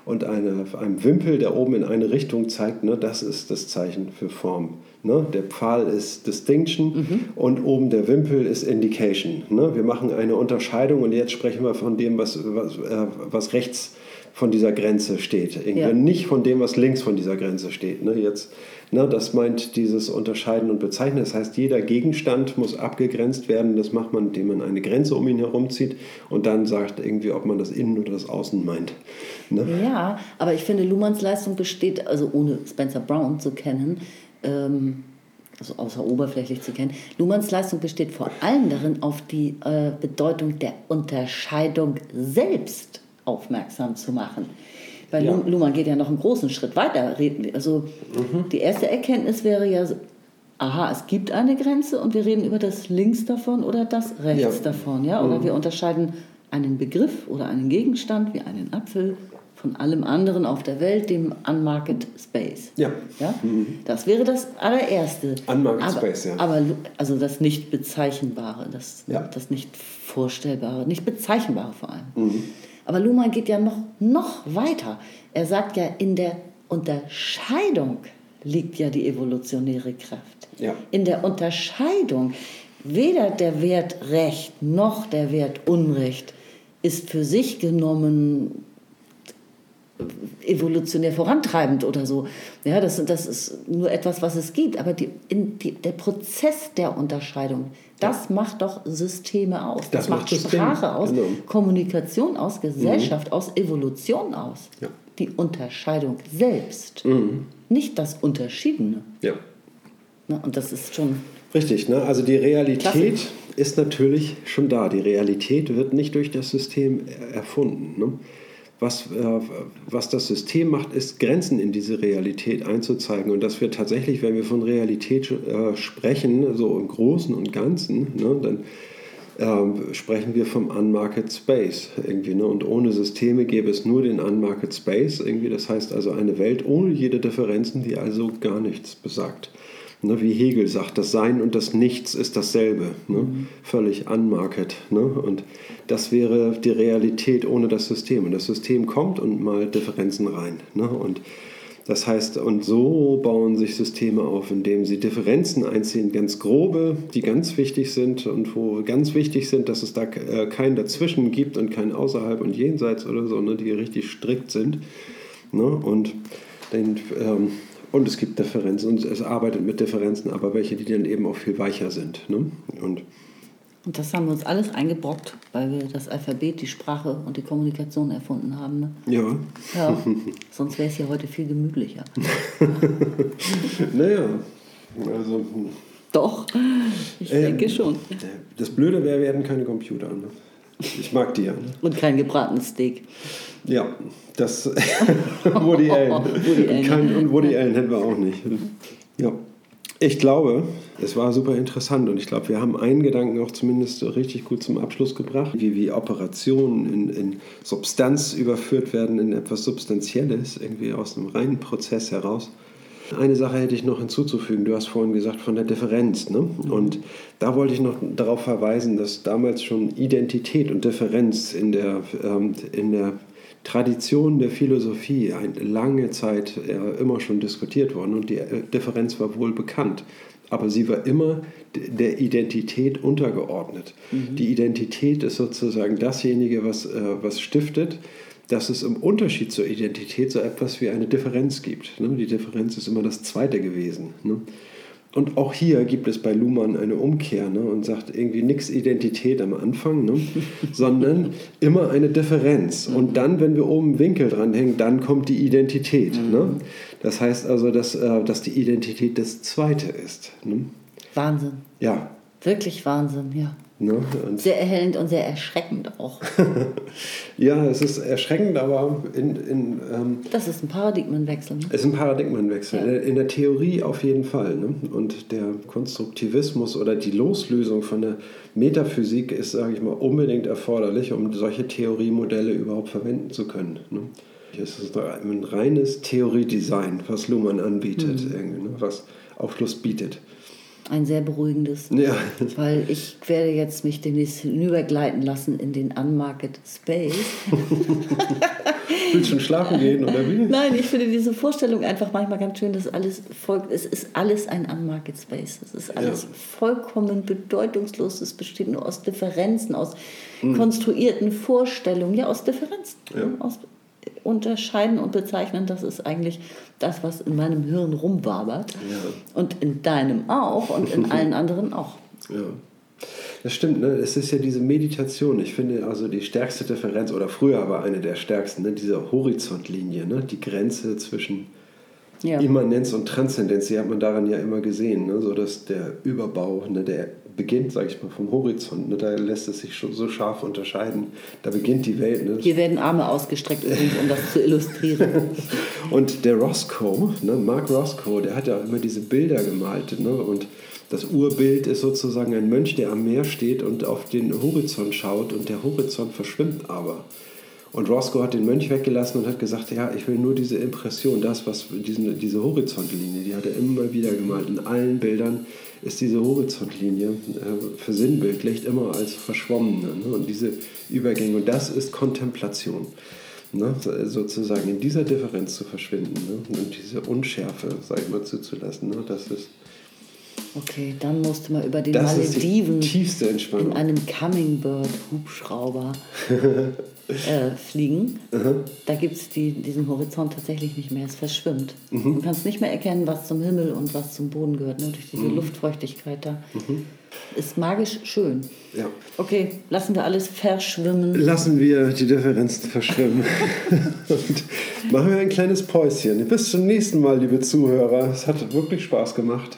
und eine, einem Wimpel, der oben in eine Richtung zeigt, ne, das ist das Zeichen für Form. Ne? Der Pfahl ist Distinction mhm. und oben der Wimpel ist Indication. Ne? Wir machen eine Unterscheidung und jetzt sprechen wir von dem, was, was, äh, was rechts von dieser Grenze steht. Ja. Nicht von dem, was links von dieser Grenze steht. Ne? Jetzt, ne, das meint dieses Unterscheiden und Bezeichnen. Das heißt, jeder Gegenstand muss abgegrenzt werden. Das macht man, indem man eine Grenze um ihn herumzieht und dann sagt irgendwie, ob man das Innen oder das Außen meint. Ne? Ja, aber ich finde, Luhmanns Leistung besteht, also ohne Spencer Brown zu kennen, ähm, also außer oberflächlich zu kennen. Luhmanns Leistung besteht vor allem darin, auf die äh, Bedeutung der Unterscheidung selbst aufmerksam zu machen. Weil ja. Luhmann geht ja noch einen großen Schritt weiter. Also mhm. die erste Erkenntnis wäre ja, aha, es gibt eine Grenze und wir reden über das links davon oder das rechts ja. davon. Ja? Oder mhm. wir unterscheiden einen Begriff oder einen Gegenstand wie einen Apfel von allem anderen auf der Welt, dem Unmarket Space. Ja. ja? Mhm. Das wäre das allererste. Unmarket aber, Space, ja. Aber also das nicht bezeichnbare, das, ja. das nicht vorstellbare, nicht bezeichnbare vor allem. Mhm. Aber Luhmann geht ja noch, noch weiter. Er sagt ja, in der Unterscheidung liegt ja die evolutionäre Kraft. Ja. In der Unterscheidung, weder der Wert Recht noch der Wert Unrecht ist für sich genommen evolutionär vorantreibend oder so. Ja, das, das ist nur etwas, was es gibt. Aber die, die, der Prozess der Unterscheidung, das ja. macht doch Systeme aus. Das, das macht, Sprache aus, genau. Kommunikation aus, Gesellschaft mhm. aus, Evolution aus. Ja. Die Unterscheidung selbst, mhm. nicht das Unterschiedene. Ja. Na, und das ist schon. Richtig, ne? also die Realität Klasse. ist natürlich schon da. Die Realität wird nicht durch das System erfunden. Ne? Was, äh, was das System macht, ist Grenzen in diese Realität einzuzeigen. Und dass wir tatsächlich, wenn wir von Realität äh, sprechen, so im Großen und Ganzen, ne, dann äh, sprechen wir vom Unmarket Space irgendwie. Ne? Und ohne Systeme gäbe es nur den Unmarket Space irgendwie. Das heißt also eine Welt ohne jede Differenzen, die also gar nichts besagt. Ne, wie Hegel sagt, das Sein und das Nichts ist dasselbe, ne? Mhm. völlig unmarket. Ne? Und das wäre die Realität ohne das System. Und das System kommt und mal Differenzen rein. Ne? Und das heißt, und so bauen sich Systeme auf, indem sie Differenzen einziehen, ganz grobe, die ganz wichtig sind und wo ganz wichtig sind, dass es da äh, kein Dazwischen gibt und kein Außerhalb und Jenseits oder so, ne, die richtig strikt sind. Ne? Und den, ähm, und es gibt Differenzen und es arbeitet mit Differenzen, aber welche, die dann eben auch viel weicher sind. Ne? Und, und das haben wir uns alles eingebrockt, weil wir das Alphabet, die Sprache und die Kommunikation erfunden haben. Ne? Ja. ja. *laughs* Sonst wäre es ja heute viel gemütlicher. *laughs* naja, also. Doch, ich ähm, denke schon. Das Blöde wäre, wir hätten keine Computer. Ne? Ich mag die ja. Und kein gebratenes Steak. Ja, das *laughs* Woody *laughs* Allen. Woody Allen. Kein, und Woody Allen hätten wir auch nicht. Ja. Ich glaube, es war super interessant und ich glaube, wir haben einen Gedanken auch zumindest richtig gut zum Abschluss gebracht, wie, wie Operationen in, in Substanz überführt werden, in etwas Substanzielles, irgendwie aus einem reinen Prozess heraus. Eine Sache hätte ich noch hinzuzufügen. Du hast vorhin gesagt von der Differenz. Ne? Mhm. Und da wollte ich noch darauf verweisen, dass damals schon Identität und Differenz in der, ähm, in der Tradition der Philosophie eine lange Zeit äh, immer schon diskutiert worden und die äh, Differenz war wohl bekannt. Aber sie war immer der Identität untergeordnet. Mhm. Die Identität ist sozusagen dasjenige, was, äh, was stiftet, dass es im Unterschied zur Identität so etwas wie eine Differenz gibt. Ne? Die Differenz ist immer das Zweite gewesen. Ne? Und auch hier gibt es bei Luhmann eine Umkehr ne, und sagt irgendwie nichts Identität am Anfang, ne, *laughs* sondern immer eine Differenz. Und dann, wenn wir oben einen Winkel dranhängen, dann kommt die Identität. Mhm. Ne? Das heißt also, dass, äh, dass die Identität das Zweite ist. Ne? Wahnsinn. Ja. Wirklich Wahnsinn, ja. Ne? sehr erhellend und sehr erschreckend auch. *laughs* ja, es ist erschreckend, aber in. in ähm, das ist ein Paradigmenwechsel. Ne? Es ist ein Paradigmenwechsel. Ja. In, der Theorie auf jeden Fall. Ne? Und der Konstruktivismus oder die Loslösung von der Metaphysik ist, sage ich mal, unbedingt erforderlich, um solche Theoriemodelle überhaupt verwenden zu können. Ne? Es ist ein reines Theoriedesign, was Luhmann anbietet, mhm. ne? was Aufschluss bietet ein sehr beruhigendes. Ja. Weil ich werde jetzt mich demnächst hinübergleiten lassen in den Unmarket Space. *laughs* Willst du schon schlafen gehen oder wie? Nein, ich finde diese Vorstellung einfach manchmal ganz schön, dass alles folgt. Es ist alles ein Unmarket Space. Es ist alles ja. vollkommen bedeutungslos. Es besteht nur aus Differenzen, aus mhm. konstruierten Vorstellungen, ja, aus Differenzen. Ja. Aus unterscheiden und bezeichnen, das ist eigentlich das, was in meinem Hirn rumwabert. Ja. Und in deinem auch und in *laughs* allen anderen auch. Ja. Das stimmt, ne? es ist ja diese Meditation. Ich finde also die stärkste Differenz, oder früher war eine der stärksten, ne? diese Horizontlinie, ne? die Grenze zwischen ja. Immanenz und Transzendenz, die hat man daran ja immer gesehen, ne? so dass der Überbau, ne? der beginnt, sage ich mal, vom Horizont. Ne? Da lässt es sich schon so scharf unterscheiden. Da beginnt die Welt. Ne? Hier werden Arme ausgestreckt, übrigens, um das zu illustrieren. *laughs* und der Roscoe, ne? Mark Roscoe, der hat ja auch immer diese Bilder gemalt. Ne? Und das Urbild ist sozusagen ein Mönch, der am Meer steht und auf den Horizont schaut und der Horizont verschwimmt aber. Und Roscoe hat den Mönch weggelassen und hat gesagt, ja, ich will nur diese Impression, das, was diesen, diese Horizontlinie, die hat er immer wieder gemalt. In allen Bildern ist diese Horizontlinie äh, versinnbildlicht immer als verschwommene. Ne? Und diese Übergänge, und das ist Kontemplation. Ne? Sozusagen in dieser Differenz zu verschwinden ne? und diese Unschärfe, sag ich mal, zuzulassen. Ne? Das ist Okay, dann musste man über den das Malediven in einem Hummingbird-Hubschrauber *laughs* äh, fliegen. Mhm. Da gibt es die, diesen Horizont tatsächlich nicht mehr. Es verschwimmt. Mhm. Du kannst nicht mehr erkennen, was zum Himmel und was zum Boden gehört, ne? durch diese mhm. Luftfeuchtigkeit da. Mhm. Ist magisch schön. Ja. Okay, lassen wir alles verschwimmen. Lassen wir die Differenzen verschwimmen. *laughs* und machen wir ein kleines Päuschen. Bis zum nächsten Mal, liebe Zuhörer. Es hat wirklich Spaß gemacht.